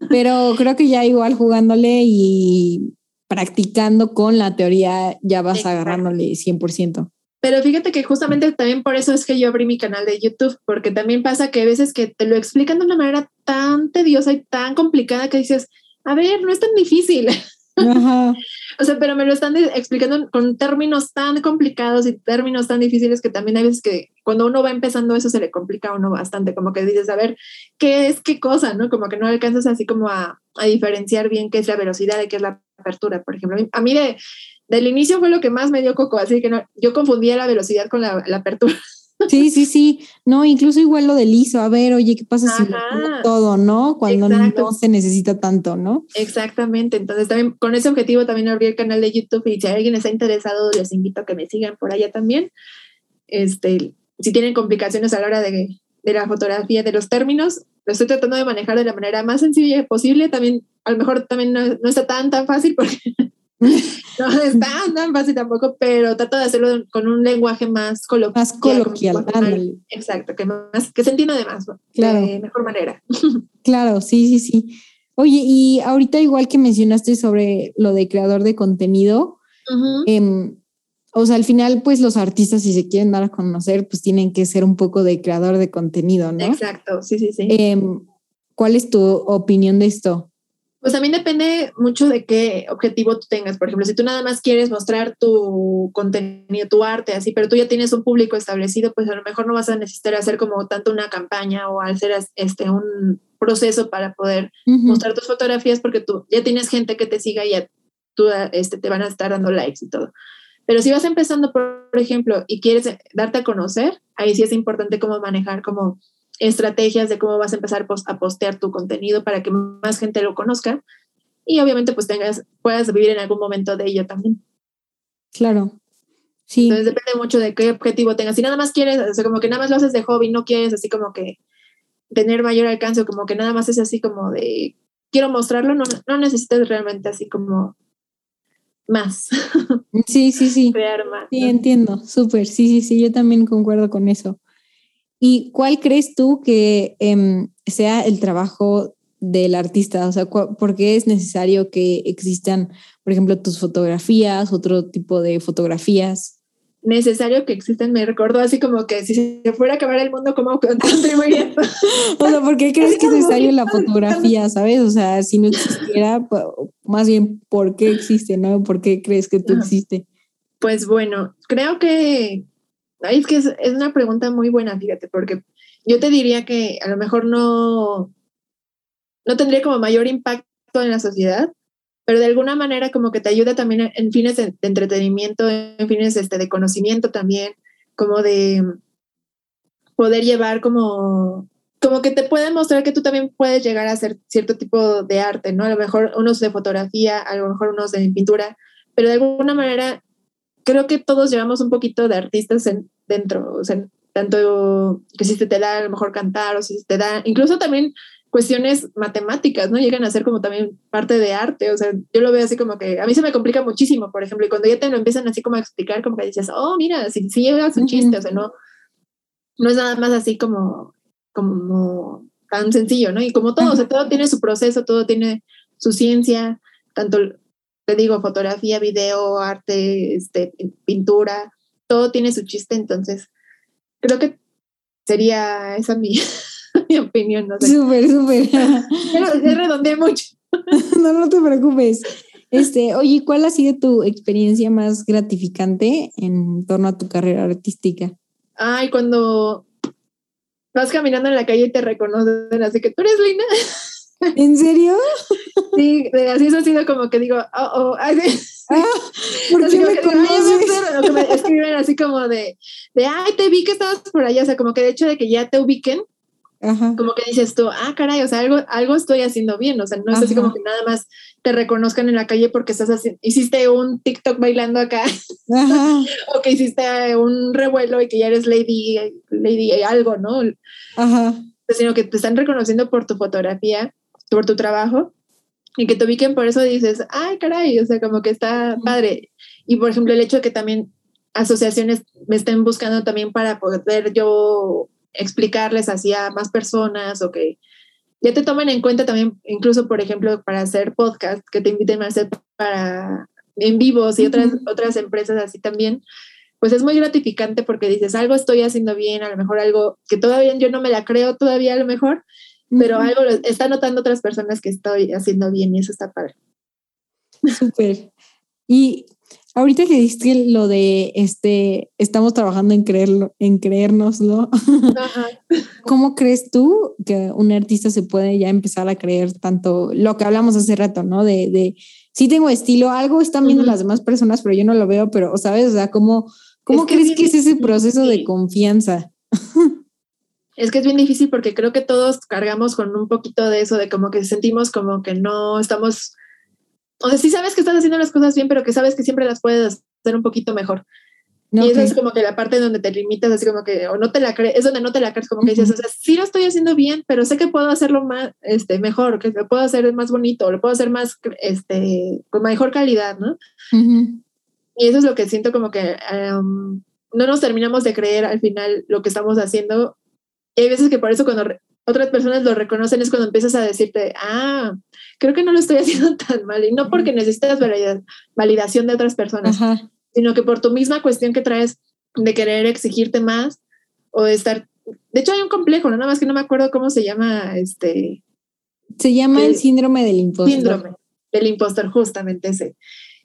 Pero creo que ya igual jugándole y practicando con la teoría ya vas agarrándole 100%. Pero fíjate que justamente también por eso es que yo abrí mi canal de YouTube, porque también pasa que a veces que te lo explican de una manera tan tediosa y tan complicada que dices, a ver, no es tan difícil. Ajá. (laughs) o sea, pero me lo están explicando con términos tan complicados y términos tan difíciles que también hay veces que cuando uno va empezando eso se le complica a uno bastante, como que dices, a ver, ¿qué es qué cosa? ¿No? Como que no alcanzas así como a, a diferenciar bien qué es la velocidad y qué es la apertura, por ejemplo. A mí de, del inicio fue lo que más me dio coco, así que no, yo confundía la velocidad con la, la apertura. (laughs) Sí, sí, sí. No, incluso igual lo del ISO. A ver, oye, ¿qué pasa si todo, no? Cuando no se necesita tanto, ¿no? Exactamente. Entonces, también con ese objetivo también abrí el canal de YouTube y si alguien está interesado, les invito a que me sigan por allá también. Este, si tienen complicaciones a la hora de, de la fotografía, de los términos, lo estoy tratando de manejar de la manera más sencilla posible. También, a lo mejor también no, no está tan, tan fácil porque (laughs) no es tan, fácil tampoco, pero trato de hacerlo con un lenguaje más coloquial. Más coloquial, Exacto, que, más, que se entienda de más, claro. de mejor manera. (laughs) Claro, sí, sí, sí. Oye, y ahorita igual que mencionaste sobre lo de creador de contenido, em, o sea, al final, pues los artistas, si se quieren dar a conocer, pues tienen que ser un poco de creador de contenido, ¿no? Exacto, sí, sí, sí. Em, ¿Cuál es tu opinión de esto? Pues también depende mucho de qué objetivo tú tengas. Por ejemplo, si tú nada más quieres mostrar tu contenido, tu arte, así, pero tú ya tienes un público establecido, pues a lo mejor no vas a necesitar hacer como tanto una campaña o hacer este, un proceso para poder mostrar tus fotografías porque tú ya tienes gente que te siga y ya tú, este, te van a estar dando likes y todo. Pero si vas empezando, por ejemplo, y quieres darte a conocer, ahí sí es importante cómo manejar como estrategias de cómo vas a empezar a postear tu contenido para que más gente lo conozca y obviamente pues tengas, puedas vivir en algún momento de ello también. Claro. Sí. Entonces depende mucho de qué objetivo tengas. Si nada más quieres, o sea, como que nada más lo haces de hobby, no quieres así como que tener mayor alcance o como que nada más es así como de quiero mostrarlo, no, no necesitas realmente así como más. (laughs) Sí, sí, sí. Crear más. Sí, entiendo, súper. Sí, sí, sí, yo también concuerdo con eso. ¿Y cuál crees tú que em, sea el trabajo del artista? O sea, ¿por qué es necesario que existan, por ejemplo, tus fotografías, otro tipo de fotografías? Necesario que existen, me recordó así como que si se fuera a acabar el mundo, ¿cómo contribuiría? (laughs) o sea, ¿por qué crees que es necesario la fotografía, sabes? O sea, si no existiera, más bien, ¿por qué existe, no? ¿Por qué crees que tú existe? Pues bueno, creo que es que es, una pregunta muy buena, fíjate, porque yo te diría que a lo mejor no, no tendría como mayor impacto en la sociedad, pero de alguna manera como que te ayuda también en fines de, entretenimiento, en fines este, de conocimiento también, como de poder llevar como, como que te puede mostrar que tú también puedes llegar a hacer cierto tipo de arte, ¿no? A lo mejor unos de fotografía, a lo mejor unos de pintura, pero de alguna manera creo que todos llevamos un poquito de artistas en, dentro, o sea, tanto que si te da a lo mejor cantar o si te da, incluso también cuestiones matemáticas, ¿no? Llegan a ser como también parte de arte, o sea, yo lo veo así como que a mí se me complica muchísimo, por ejemplo, y cuando ya te lo empiezan así como a explicar, como que dices, oh, mira, si, si llega su chiste, o sea, no, no es nada más así como, como tan sencillo, ¿no? Y como todo, o sea, todo tiene su proceso, todo tiene su ciencia, tanto, te digo, fotografía, video, arte, este, pintura, todo tiene su chiste, entonces creo que sería esa mi, (laughs) (laughs) mi opinión. No Súper, súper. (laughs) Ya redondeé mucho. (laughs) no, no te preocupes. Este, oye, ¿cuál ha sido tu experiencia más gratificante en torno a tu carrera artística? Ay, cuando vas caminando en la calle y te reconocen, así que tú eres Lina. ¿En serio? Sí, así eso ha sido como que digo, oh, oh, así, ah, ¿por qué me conoces? me escriben así como de, de, ay, te vi que estabas por allá, o sea, como que de hecho de que ya te ubiquen, como que dices tú, ah, caray, o sea, algo, algo estoy haciendo bien, o sea, no es así como que nada más te reconozcan en la calle porque estás haciendo, hiciste un TikTok bailando acá, (laughs) o que hiciste un revuelo y que ya eres lady, lady algo, ¿no? Ajá. Sino que te están reconociendo por tu fotografía, por tu trabajo, y que te ubiquen por eso dices, ay, caray, o sea, como que está padre. Y por ejemplo, el hecho de que también asociaciones me estén buscando también para poder yo explicarles así a más personas o que ya te tomen en cuenta también, incluso, por ejemplo, para hacer podcast, que te inviten a hacer para en vivos y otras, otras empresas así también, pues es muy gratificante porque dices, algo estoy haciendo bien, a lo mejor algo que todavía yo no me la creo todavía a lo mejor, pero algo está notando otras personas que estoy haciendo bien y eso está padre. Súper. Y ahorita que dijiste lo de este, estamos trabajando en creerlo, en creérnoslo. (laughs) ¿Cómo crees tú que un artista se puede ya empezar a creer tanto lo que hablamos hace rato, ¿no? De, de sí tengo estilo, algo están viendo las demás personas, pero yo no lo veo, pero, ¿sabes? O sea, ¿cómo, cómo crees que es ese proceso de confianza? Es que es bien difícil porque creo que todos cargamos con un poquito de eso, de como que sentimos como que no estamos, o sea, sí sabes que estás haciendo las cosas bien, pero que sabes que siempre las puedes hacer un poquito mejor. y eso es como que la parte donde te limitas, así como que, o no te la crees, es donde no te la crees, como que dices, o sea, sí lo estoy haciendo bien, pero sé que puedo hacerlo más, este, mejor, que lo puedo hacer más bonito, lo puedo hacer más, este, con mejor calidad, ¿no? Y eso es lo que siento como que no nos terminamos de creer al final lo que estamos haciendo y hay veces que por eso cuando otras personas lo reconocen es cuando empiezas a decirte, ah, creo que no lo estoy (laughs) haciendo tan mal. Y no porque necesitas validación de otras personas, sino que por tu misma cuestión que traes de querer exigirte más o de estar... De hecho, hay un complejo, ¿no? nada más que no me acuerdo cómo se llama este... Se llama el síndrome del impostor. Síndrome del impostor, justamente ese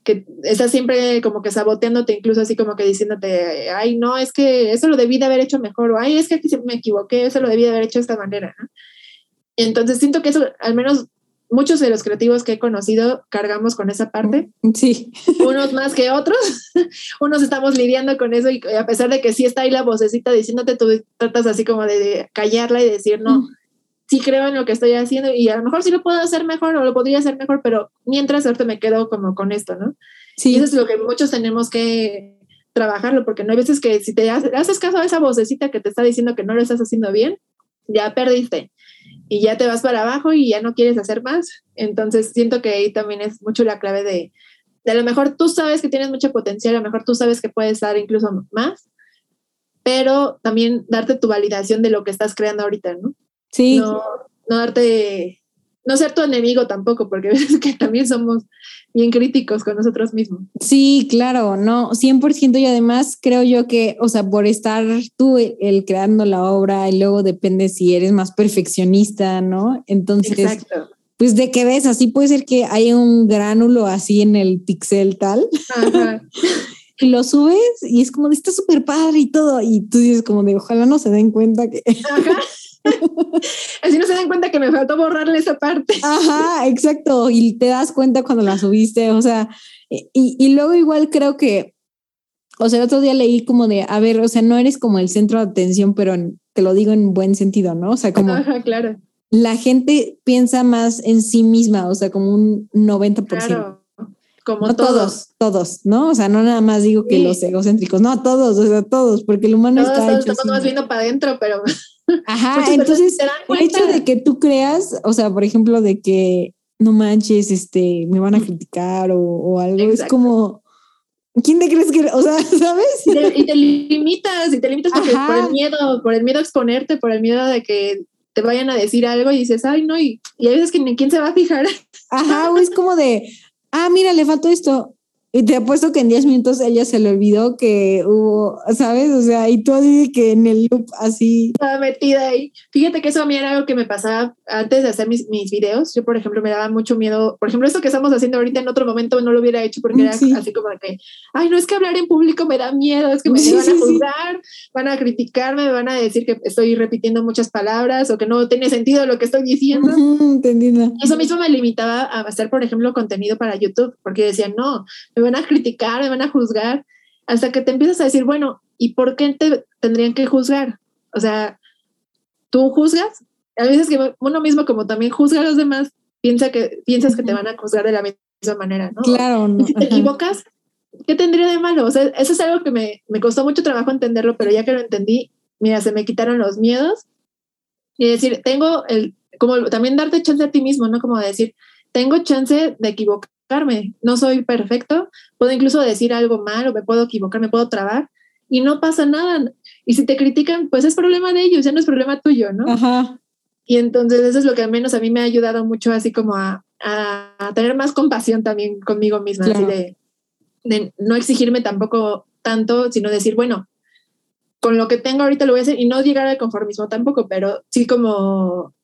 que estás siempre como que saboteándote, incluso así como que diciéndote, ay, no, es que eso lo debí de haber hecho mejor, o ay, es que aquí me equivoqué, eso lo debí de haber hecho de esta manera. ¿no? Entonces siento que eso, al menos muchos de los creativos que he conocido, cargamos con esa parte. Sí. (laughs) Unos más que otros, (laughs) unos estamos lidiando con eso y a pesar de que sí está ahí la vocecita diciéndote, tú tratas así como de callarla y decir, no, sí creo en lo que estoy haciendo y a lo mejor sí lo puedo hacer mejor o lo podría hacer mejor, pero mientras ahorita me quedo como con esto, ¿no? Sí. Y eso es lo que muchos tenemos que trabajarlo, porque no hay veces que si te haces, caso a esa vocecita que te está diciendo que no lo estás haciendo bien, ya perdiste y ya te vas para abajo y ya no quieres hacer más. Entonces siento que ahí también es mucho la clave de, de a lo mejor tú sabes que tienes mucho potencial, a lo mejor tú sabes que puedes dar incluso más, pero también darte tu validación de lo que estás creando ahorita, ¿no? Sí. No, no darte, no ser tu enemigo tampoco, porque ves (laughs) que también somos bien críticos con nosotros mismos. Sí, claro, no, 100% y además creo yo que, o sea, por estar tú el creando la obra y luego depende si eres más perfeccionista, ¿no? Entonces, pues de qué ves, así puede ser que haya un gránulo así en el pixel tal. Ajá. (laughs) y lo subes y es como de está súper padre y todo. Y tú dices como de ojalá no se den cuenta que. Ajá. (laughs) Así no se dan cuenta que me faltó borrarle esa parte. Ajá, exacto. Y te das cuenta cuando la subiste. O sea, y, y luego igual creo que, o sea, el otro día leí como de, a ver, o sea, no eres como el centro de atención, pero te lo digo en buen sentido, ¿no? O sea, como... Ajá, claro. La gente piensa más en sí misma, o sea, como un 90%. Claro. Como todos. todos. ¿no? O sea, no nada más digo que los egocéntricos, no, todos, o sea, todos, porque el humano está todos hecho. Estamos más viendo para adentro, pero Ajá, entonces el hecho de que tú creas, o sea, por ejemplo, de que no manches, este, me van a criticar o, algo, es como, ¿quién te crees que, o sea, (laughs) sabes? Y te, limitas, y te limitas por el miedo, por el miedo a exponerte, por el miedo de que te vayan a decir algo y dices, ay, no, y, y hay veces que ni quién se va a fijar. Ajá, o es como de, ah, mira, le faltó esto. Y te apuesto que en 10 minutos ella se le olvidó que hubo, ¿sabes? O sea, y tú así que en el loop así. Estaba metida ahí. Fíjate que eso a mí era algo que me pasaba antes de hacer mis, mis videos. Yo, por ejemplo, me daba mucho miedo. Por ejemplo, esto que estamos haciendo ahorita en otro momento no lo hubiera hecho porque era así como que, ay, no es que hablar en público me da miedo, es que me van a juzgar, van a criticarme, me van a decir que estoy repitiendo muchas palabras o que no tiene sentido lo que estoy diciendo. Entendido. Eso mismo me limitaba a hacer, por ejemplo, contenido para YouTube porque decía, no, me van a criticar, me van a juzgar, hasta que te empiezas a decir, bueno, ¿y por qué te tendrían que juzgar? O sea, tú juzgas, a veces que uno mismo como también juzga a los demás, piensa que, piensas que te van a juzgar de la misma manera, ¿no? Claro. si te equivocas, ¿qué tendría de malo? O sea, eso es algo que me, me costó mucho trabajo entenderlo, pero ya que lo entendí, mira, se me quitaron los miedos y decir, tengo el, como también darte chance a ti mismo, ¿no? Como decir, tengo chance de no soy perfecto, puedo incluso decir algo mal o me puedo equivocar, me puedo trabar y no pasa nada. Y si te critican, pues es problema de ellos, ya no es problema tuyo, ¿no? Ajá. Y entonces eso es lo que al menos a mí me ha ayudado mucho así como a, a, tener más compasión también conmigo misma, así de, de no exigirme tampoco tanto, sino decir, bueno, con lo que tengo ahorita lo voy a hacer y no llegar al conformismo tampoco, pero sí como,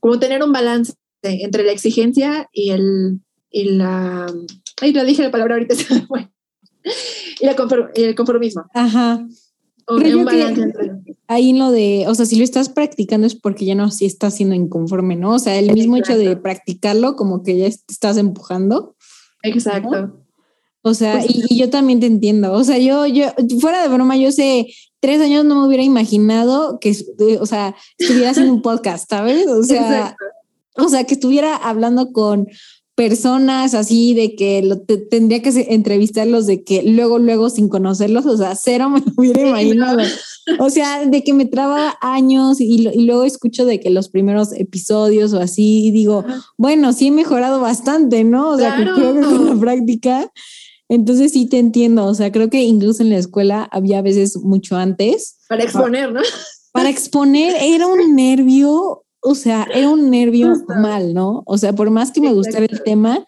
como tener un balance entre la exigencia y el, y la. Ay, la dije la palabra ahorita. (laughs) y, la y el conformismo. Ajá. un balance entre ahí en lo de, o sea, si lo estás practicando es porque ya no si estás siendo inconforme, ¿no? O sea, el mismo hecho de practicarlo como que ya estás empujando. Exacto. O sea, pues y, yo también te entiendo. O sea, yo, yo, fuera de broma, yo sé, tres años no me hubiera imaginado que, o sea, estuviera haciendo un podcast, ¿sabes? O sea, o sea, que estuviera hablando con personas así de que lo tendría que entrevistarlos de que luego, luego sin conocerlos, o sea, cero me lo hubiera imaginado. O sea, de que me trababa años y, luego escucho de que los primeros episodios o así y digo, bueno, sí he mejorado bastante, ¿no? O sea, creo que con la práctica. Entonces sí te entiendo, o sea, creo que incluso en la escuela había veces mucho antes. Para exponer, ¿no? Para exponer era un nervio o sea, era un nervio mal, ¿no? O sea, por más que me gustara el tema,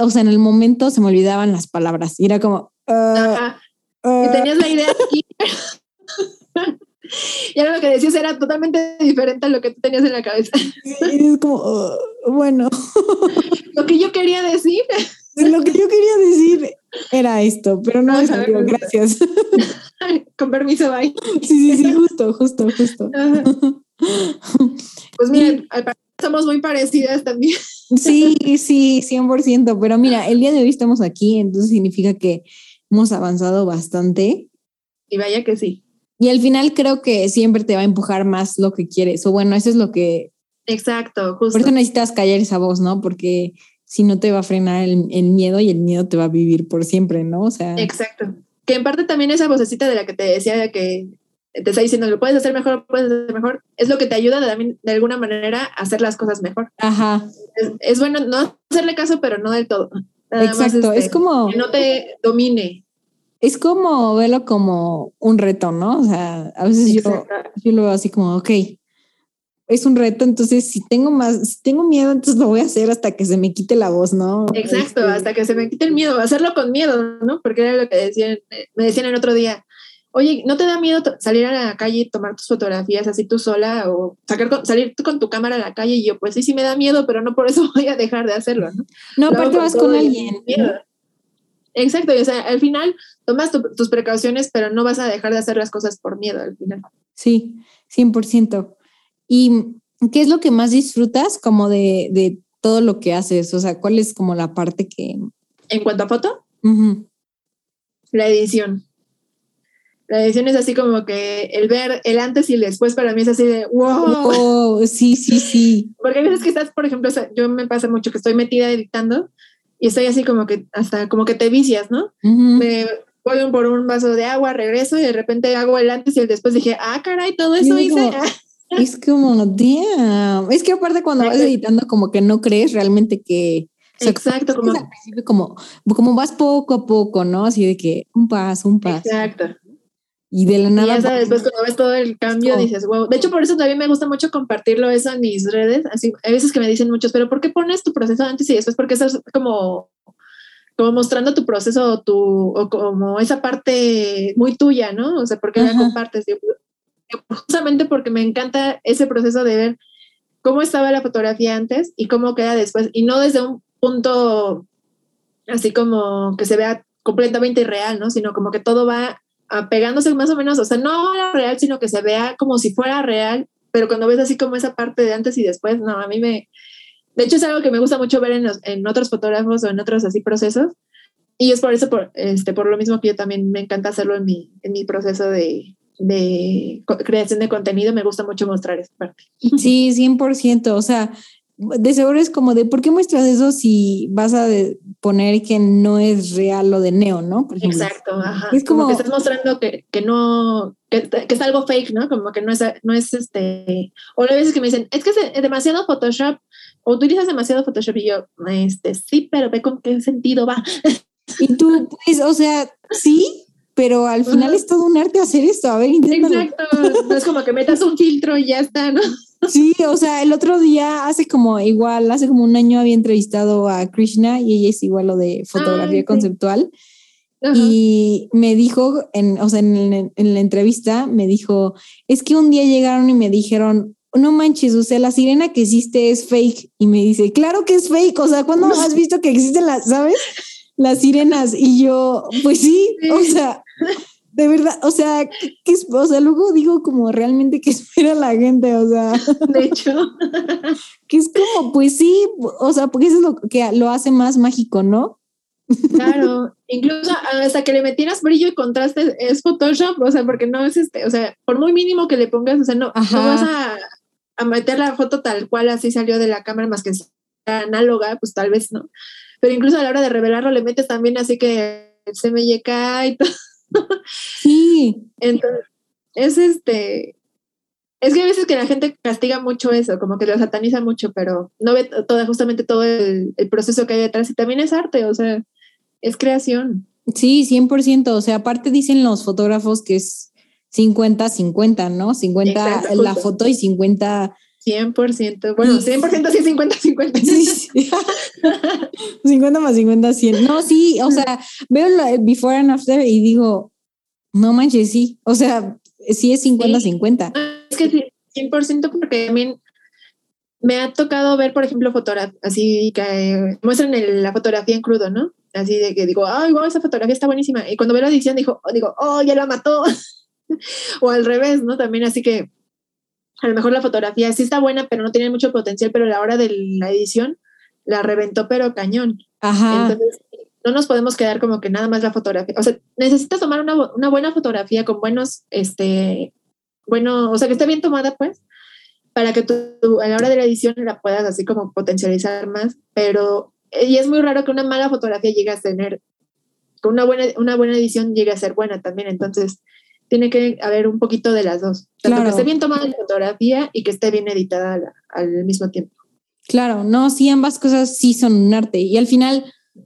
o sea, en el momento se me olvidaban las palabras y era como... Ah, y ah". tenías la idea aquí. (laughs) y ahora lo que decías era totalmente diferente a lo que tú tenías en la cabeza. y es como, oh, bueno. (laughs) lo que yo quería decir. (laughs) lo que yo quería decir era esto, pero no es salió, gracias. Con permiso, bye. Sí, sí, sí, justo, justo, justo. (laughs) Pues mira, somos muy parecidas también. (laughs) Sí, sí, 100%, pero mira, el día de hoy estamos aquí, entonces significa que hemos avanzado bastante. Y vaya que sí. Y al final creo que siempre te va a empujar más lo que quieres, o bueno, eso es lo que... Exacto, justo. Por eso necesitas callar esa voz, ¿no? Porque si no te va a frenar el, miedo y el miedo te va a vivir por siempre, ¿no? O sea. Exacto. Que en parte también esa vocecita de la que te decía que te está diciendo lo puedes hacer mejor, puedes hacer mejor, es lo que te ayuda también de alguna manera a hacer las cosas mejor. Ajá. Es, bueno no hacerle caso, pero no del todo. Exacto, es este, como. Que no te domine. Es como verlo como un reto, ¿no? O sea, a veces yo, yo lo veo así como, ok, es un reto, entonces si tengo más, si tengo miedo, entonces lo voy a hacer hasta que se me quite la voz, ¿no? Exacto, este hasta que se me quite el miedo, hacerlo con miedo, ¿no? Porque era lo que decían, me decían el otro día, oye, ¿no te da miedo salir a la calle y tomar tus fotografías así tú sola o sacar salir con tu cámara a la calle? Y yo, pues sí, sí me da miedo, pero no por eso (laughs) voy a dejar de hacerlo, ¿no? No, aparte vas con alguien. Exacto, o sea, al final tomas tus precauciones, pero no vas a dejar de hacer las cosas por miedo al final. Sí, 100%. ¿Y qué es lo que más disfrutas como de, todo lo que haces? O sea, ¿cuál es como la parte que... En cuanto a foto, la edición. La edición es así como que el ver el antes y el después para mí es así de wow. sí, sí, sí. Porque hay veces que estás, por ejemplo, yo me pasa mucho que estoy metida editando y estoy así como que hasta como que te vicias, ¿no? Me voy por un vaso de agua, regreso y de repente hago el antes y el después. Dije, ah, caray, todo eso hice. (laughs) Es como, damn. Es que aparte cuando vas editando como que no crees realmente que... Exacto, como, como, como vas poco a poco, ¿no? Así de que un paso, un paso. Exacto. Y de la nada. Y ya después cuando ves todo el cambio dices, wow. De hecho, por eso también me gusta mucho compartirlo eso en mis redes. Así, hay veces que me dicen muchos, pero ¿por qué pones tu proceso antes y después? Porque estás como, como mostrando tu proceso tu, o como esa parte muy tuya, ¿no? O sea, ¿por qué la compartes? justamente porque me encanta ese proceso de ver cómo estaba la fotografía antes y cómo queda después, y no desde un punto así como que se vea completamente irreal, ¿no? Sino como que todo va apegándose más o menos, o sea, no real, sino que se vea como si fuera real, pero cuando ves así como esa parte de antes y después, no, a mí me... De hecho, es algo que me gusta mucho ver en, otros fotógrafos o en otros así procesos, y es por eso, por, este, por lo mismo que yo también me encanta hacerlo en mi, en mi proceso de, de creación de contenido, me gusta mucho mostrar esta parte. Sí, 100%. O sea, de seguro es como de, ¿por qué muestras eso si vas a poner que no es real lo de Neo, ¿no? Exacto, ajá. Es como, que estás mostrando que, que no, que, que, es algo fake, ¿no? Como que no es, no es este, o hay veces que me dicen, es que es demasiado Photoshop, o utilizas demasiado Photoshop, y yo, este, sí, pero ve con qué sentido va. Y tú, pues, o sea, sí, pero al final es todo un arte hacer esto. A ver, inténtalo. Exacto. No es como que metas un filtro y ya está, ¿no? Sí, o sea, el otro día, hace como igual, hace como un año había entrevistado a Krishna y ella es igual lo de fotografía conceptual. Y me dijo, en, o sea, en, en, la entrevista, me dijo, es que un día llegaron y me dijeron, no manches, o sea, la sirena que existe es fake. Y me dice, claro que es fake, o sea, ¿cuándo (laughs) has visto que existen las, sabes? Las sirenas. Y yo, pues sí. o sea, de verdad, o sea, ¿qué, o sea, luego digo como realmente que (laughs) espera la gente, o sea. De hecho. Que es como, pues sí, o sea, porque eso es lo que lo hace más mágico, ¿no? Claro, incluso hasta que le metieras brillo y contraste es Photoshop, o sea, porque no es este, o sea, por muy mínimo que le pongas, o sea, no, no vas a, a, meter la foto tal cual así salió de la cámara, más que sea análoga, pues tal vez no. Pero incluso a la hora de revelarlo le metes también así que se me llega y todo. Sí. Entonces, es este. Es que a veces que la gente castiga mucho eso, como que lo sataniza mucho, pero no ve todo, justamente todo el, proceso que hay detrás. Y también es arte, o sea, es creación. Sí, 100%. O sea, aparte dicen los fotógrafos que es 50-50, ¿no? 50 la foto y 50 100%. Bueno, 100% sí, 50, 50. Sí, 50 (laughs) más 50, 100. No, sí, o sea, veo el before and after y digo, no manches, sí. O sea, sí es 50, 50. Es que sí, 100% porque también me ha tocado ver, por ejemplo, fotografías así que muestran la fotografía en crudo, ¿no? Así de que digo, ay, wow, esa fotografía está buenísima. Y cuando veo la edición, digo, digo, oh, ya la mató. (laughs) o al revés, ¿no? También así que a lo mejor la fotografía sí está buena, pero no tiene mucho potencial, pero a la hora de la edición la reventó, pero cañón. Ajá. Entonces, no nos podemos quedar como que nada más la fotografía. O sea, necesitas tomar una, una buena fotografía con buenos, este, bueno, o sea, que esté bien tomada, pues, para que tú a la hora de la edición la puedas así como potencializar más, pero, y es muy raro que una mala fotografía llegue a tener, que una buena, una buena edición llegue a ser buena también, entonces tiene que haber un poquito de las dos. Tanto que esté bien tomada la fotografía y que esté bien editada al, mismo tiempo. Claro, no, sí, ambas cosas sí son un arte. Y al final,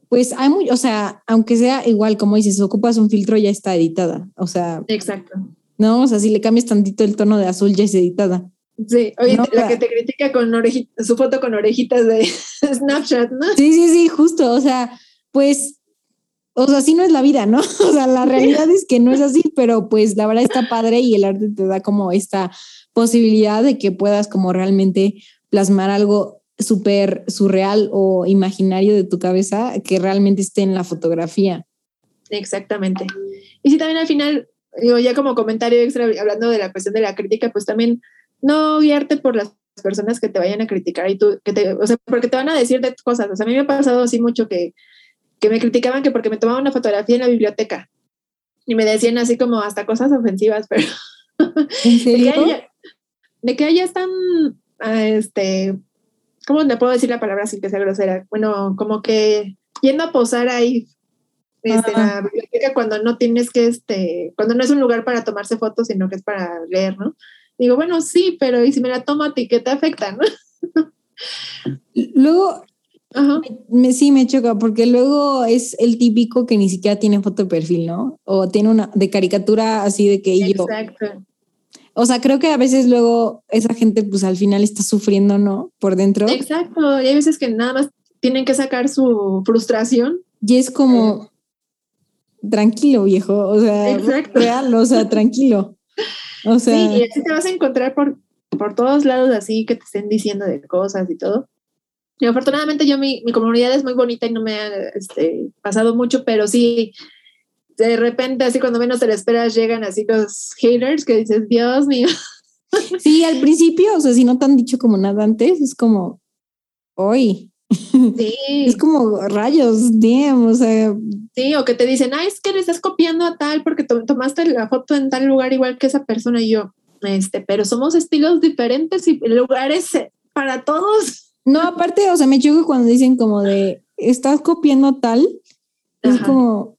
pues hay muy, o sea, aunque sea igual, como dices, ocupas un filtro, ya está editada. O sea. Exacto. No, o sea, si le cambias tantito el tono de azul, ya es editada. Sí, oye, la que te critica con orejitas, su foto con orejitas de (laughs) Snapchat, ¿no? Sí, sí, sí, justo. O sea, pues o sea, así no es la vida, ¿no? (laughs) O sea, la realidad es que no es así, pero pues la verdad está padre y el arte te da como esta posibilidad de que puedas como realmente plasmar algo súper surreal o imaginario de tu cabeza que realmente esté en la fotografía. Exactamente. Y si también al final, digo, ya como comentario extra, hablando de la cuestión de la crítica, pues también no guiarte por las personas que te vayan a criticar y tú, que te, o sea, porque te van a decir de cosas. O sea, a mí me ha pasado así mucho que que me criticaban que porque me tomaba una fotografía en la biblioteca y me decían así como hasta cosas ofensivas, (laughs) pero ¿En serio? de que allá están, ah, este, ¿cómo le puedo decir la palabra sin que sea grosera? Bueno, como que yendo a posar ahí este, en la biblioteca cuando no tienes que, este, cuando no es un lugar para tomarse fotos, sino que es para leer, ¿no? Digo, bueno, sí, pero ¿y si me la tomo a ti, qué te afecta, no? Luego, me, sí, me choca porque luego es el típico que ni siquiera tiene foto de perfil, ¿no? O tiene una de caricatura así de que yo. Exacto. O sea, creo que a veces luego esa gente pues al final está sufriendo, ¿no? Por dentro. Exacto. Y hay veces que nada más tienen que sacar su frustración. Y es como, tranquilo, viejo. O sea, real, o sea, tranquilo. O sea. Sí, y así te vas a encontrar por, por todos lados así que te estén diciendo de cosas y todo. Y afortunadamente yo, mi, mi, comunidad es muy bonita y no me ha este, pasado mucho, pero sí, de repente, así cuando menos te lo esperas, llegan así los haters que dices, Dios mío. (laughs) Sí, al principio, o sea, si no te han dicho como nada antes, es como, hoy. Sí. (laughs) Es como rayos, damn, o sea. Sí, o que te dicen, ah, es que le estás copiando a tal porque tomaste la foto en tal lugar igual que esa persona y yo, este, pero somos estilos diferentes y lugares para todos. No, aparte, o sea, me choco cuando dicen como de, estás copiando tal, es como,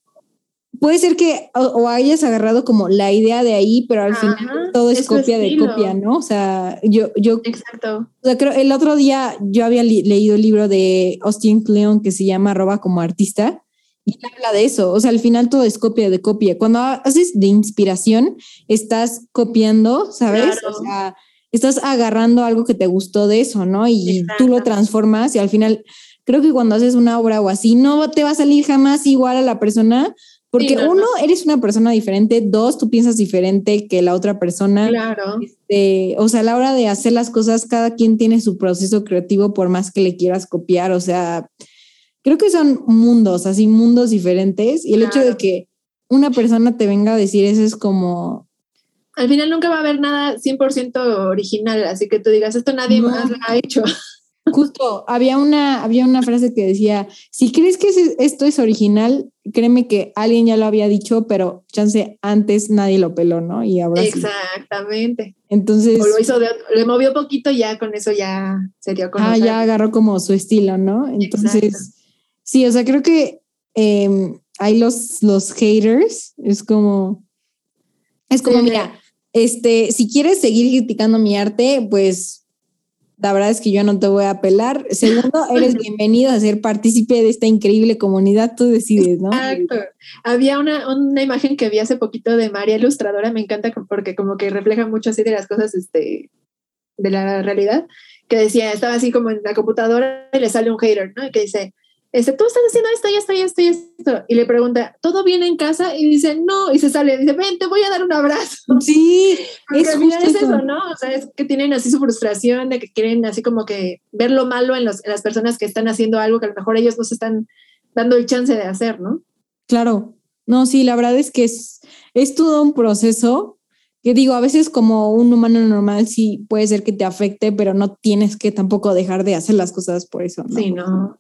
puede ser que o, hayas agarrado como la idea de ahí, pero al final todo es, copia de copia, ¿no? O sea, yo, yo, Exacto. O sea, creo, el otro día yo había leído el libro de Austin Kleon que se llama Roba como artista y habla de eso, o sea, al final todo es copia de copia. Cuando haces de inspiración, estás copiando, ¿sabes? O sea, estás agarrando algo que te gustó de eso, ¿no? Y tú lo transformas y al final creo que cuando haces una obra o así, no te va a salir jamás igual a la persona, porque uno, eres una persona diferente, dos, tú piensas diferente que la otra persona. Claro. Este, o sea, a la hora de hacer las cosas, cada quien tiene su proceso creativo por más que le quieras copiar, o sea, creo que son mundos, así mundos diferentes, y el hecho de que una persona te venga a decir eso es como, al final nunca va a haber nada 100% original, así que tú digas, esto nadie más lo ha hecho. (laughs) Justo, había una, había una frase que decía, si crees que esto es original, créeme que alguien ya lo había dicho, pero chance antes nadie lo peló, ¿no? Y ahora Exactamente. Entonces... O lo hizo, le movió poquito, ya con eso ya se dio Ah, ya agarró como su estilo, ¿no? Entonces, sí, o sea, creo que em, hay los, los haters, es como... Es como, mira, este, si quieres seguir criticando mi arte, pues la verdad es que yo no te voy a apelar. Segundo, (laughs) eres bienvenido a ser partícipe de esta increíble comunidad, tú decides, ¿no? Exacto. Había una, una imagen que vi hace poquito de María Ilustradora, me encanta porque como que refleja mucho así de las cosas este, de la realidad, que decía, estaba así como en la computadora y le sale un hater, ¿no? Y que dice, este, tú estás haciendo esto y esto y esto y esto. Y le pregunta, ¿todo bien en casa? Y dice, no. Y se sale, dice, ven, te voy a dar un abrazo. (laughs) Sí, (laughs) es, es eso, ¿no? O sea, es que tienen así su frustración de que quieren así como que ver lo malo en, los, en las personas que están haciendo algo que a lo mejor ellos no se están dando el chance de hacer, ¿no? Claro. No, sí, la verdad es que es, es todo un proceso que digo, a veces como un humano normal sí puede ser que te afecte, pero no tienes que tampoco dejar de hacer las cosas por eso, ¿no? Sí, no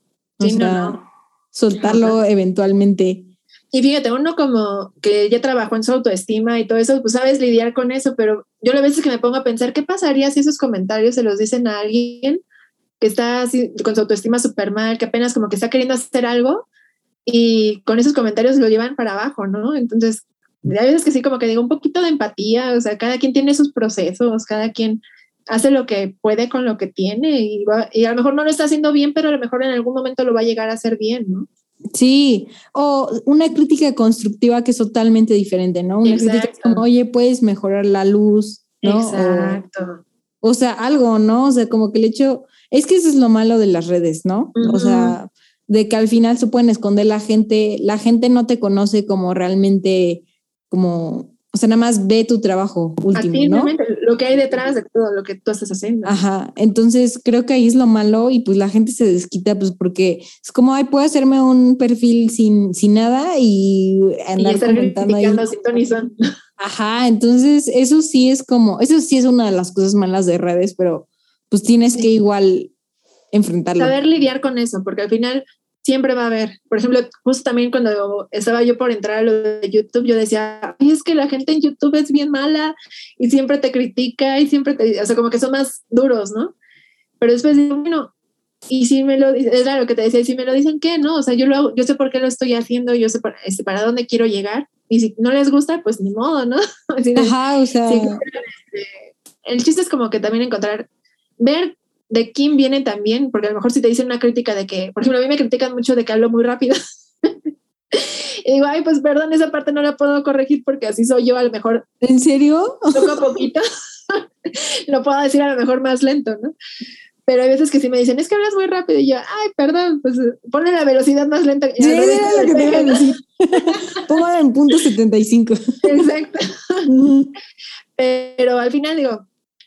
soltarlo eventualmente. Y fíjate, uno como que ya trabajó en su autoestima y todo eso, pues sabes lidiar con eso, pero yo a veces que me pongo a pensar, ¿qué pasaría si esos comentarios se los dicen a alguien que está así, con su autoestima súper mal, que apenas como que está queriendo hacer algo y con esos comentarios lo llevan para abajo, ¿no? Entonces, hay veces que sí, como que digo un poquito de empatía, o sea, cada quien tiene sus procesos, cada quien hace lo que puede con lo que tiene y, y a lo mejor no lo está haciendo bien, pero a lo mejor en algún momento lo va a llegar a hacer bien, ¿no? Sí, o una crítica constructiva que es totalmente diferente, ¿no? Una crítica como, oye, puedes mejorar la luz, ¿no? Exacto. O, sea, algo, ¿no? O sea, como que el hecho, es que eso es lo malo de las redes, ¿no? O sea, de que al final se pueden esconder la gente, la gente no te conoce como realmente, como o sea, nada más ve tu trabajo último, ¿no? lo que hay detrás de todo lo que tú estás haciendo. Ajá, entonces creo que ahí es lo malo y pues la gente se desquita pues porque es como, ay, puedo hacerme un perfil sin, sin nada y andar y comentando ahí. Ajá, entonces eso sí es como, eso sí es una de las cosas malas de redes, pero pues tienes que igual enfrentarlo. Saber lidiar con eso, porque al final siempre va a haber. Por ejemplo, justo también cuando estaba yo por entrar a lo de YouTube, yo decía, es que la gente en YouTube es bien mala y siempre te critica y siempre te, o sea, como que son más duros, ¿no? Pero después digo, bueno, y si me lo es lo que te decía, y si me lo dicen, ¿qué? No, o sea, yo lo hago, yo sé por qué lo estoy haciendo, yo sé para, este, para dónde quiero llegar, y si no les gusta, pues ni modo, ¿no? (laughs) Ajá, o sea. Este, el chiste es como que también encontrar, ver de quién viene también, porque a lo mejor si te dicen una crítica de que, por ejemplo, a mí me critican mucho de que hablo muy rápido. (laughs) y digo, ay, pues perdón, esa parte no la puedo corregir porque así soy yo, a lo mejor. ¿En serio? Poco a poquito. (laughs) lo puedo decir a lo mejor más lento, ¿no? Pero hay veces que sí me dicen, es que hablas muy rápido. Y yo, ay, perdón, pues ponle la velocidad más lenta. Sí, era lo que te decir. (laughs) Póngala en punto 75. Exacto. Pero al final digo,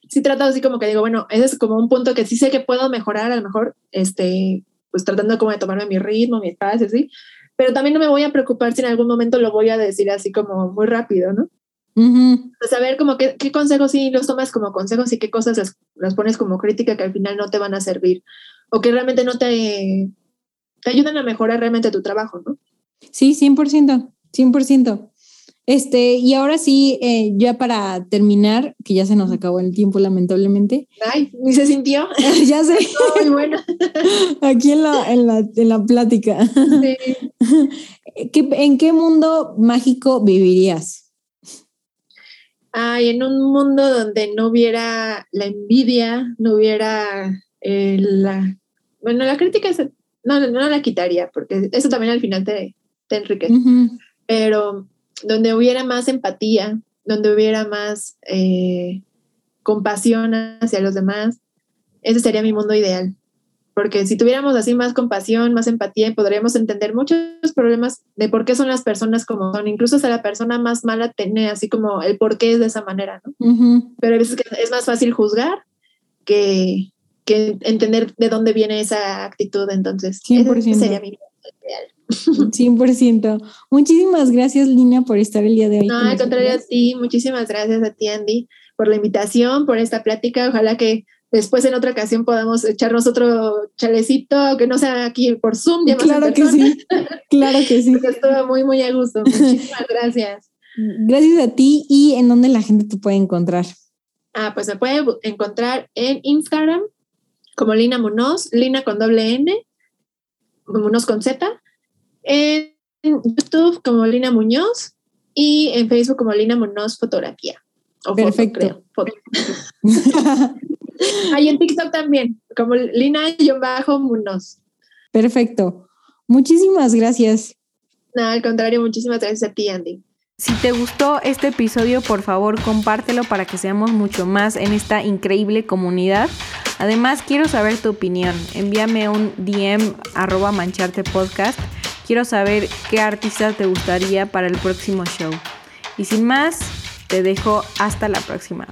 sí trato así como que digo, bueno, ese es como un punto que sí sé que puedo mejorar, a lo mejor, este, pues tratando como de tomarme mi ritmo, mi espacio, sí, pero también no me voy a preocupar si en algún momento lo voy a decir así como muy rápido, ¿no? saber como qué, qué, consejos sí los tomas como consejos y qué cosas las, las, pones como crítica que al final no te van a servir o que realmente no te, te ayudan a mejorar realmente tu trabajo, ¿no? Sí, 100%, 100%. Este, y ahora sí, eh, ya para terminar, que ya se nos acabó el tiempo, lamentablemente. Ay, ni se sintió. (laughs) ya sé. (laughs) Muy bueno. (laughs) Aquí en la, en la, en la plática. Sí. ¿En qué mundo mágico vivirías? Ay, en un mundo donde no hubiera la envidia, no hubiera eh, la. Bueno, la crítica no, no la quitaría, porque eso también al final te, te enriquece. Pero donde hubiera más empatía, donde hubiera más eh, compasión hacia los demás, ese sería mi mundo ideal. Porque si tuviéramos así más compasión, más empatía, podríamos entender muchos problemas de por qué son las personas como son. Incluso si la persona más mala tiene así como el por qué es de esa manera, ¿no? Pero a veces es más fácil juzgar que, que entender de dónde viene esa actitud. Entonces, ese sería mi mundo ideal. (laughs) 100%. Muchísimas gracias, Lina, por estar el día de hoy. No, al contrario a ti, muchísimas gracias a ti, Andy, por la invitación, por esta plática. Ojalá que después en otra ocasión podamos echarnos otro chalecito, que no sea aquí por Zoom. Claro que sí, claro que sí. (laughs) estuvo muy, muy a gusto. (laughs) Muchísimas gracias. Gracias a ti y en dónde la gente te puede encontrar. Ah, pues me puede encontrar en Instagram como Lina Munoz, Lina con doble N, Munoz con Z, en YouTube como Lina Muñoz y en Facebook como Lina Muñoz Fotografía. Perfecto. Foto, (laughs) Hay en TikTok también, como Lina-Munos. Perfecto. Muchísimas gracias. No, al contrario, muchísimas gracias a ti, Andy. Si te gustó este episodio, por favor compártelo para que seamos mucho más en esta increíble comunidad. Además, quiero saber tu opinión. Envíame un DM arroba mancharte podcast. Quiero saber qué artista te gustaría para el próximo show. Y sin más, te dejo hasta la próxima.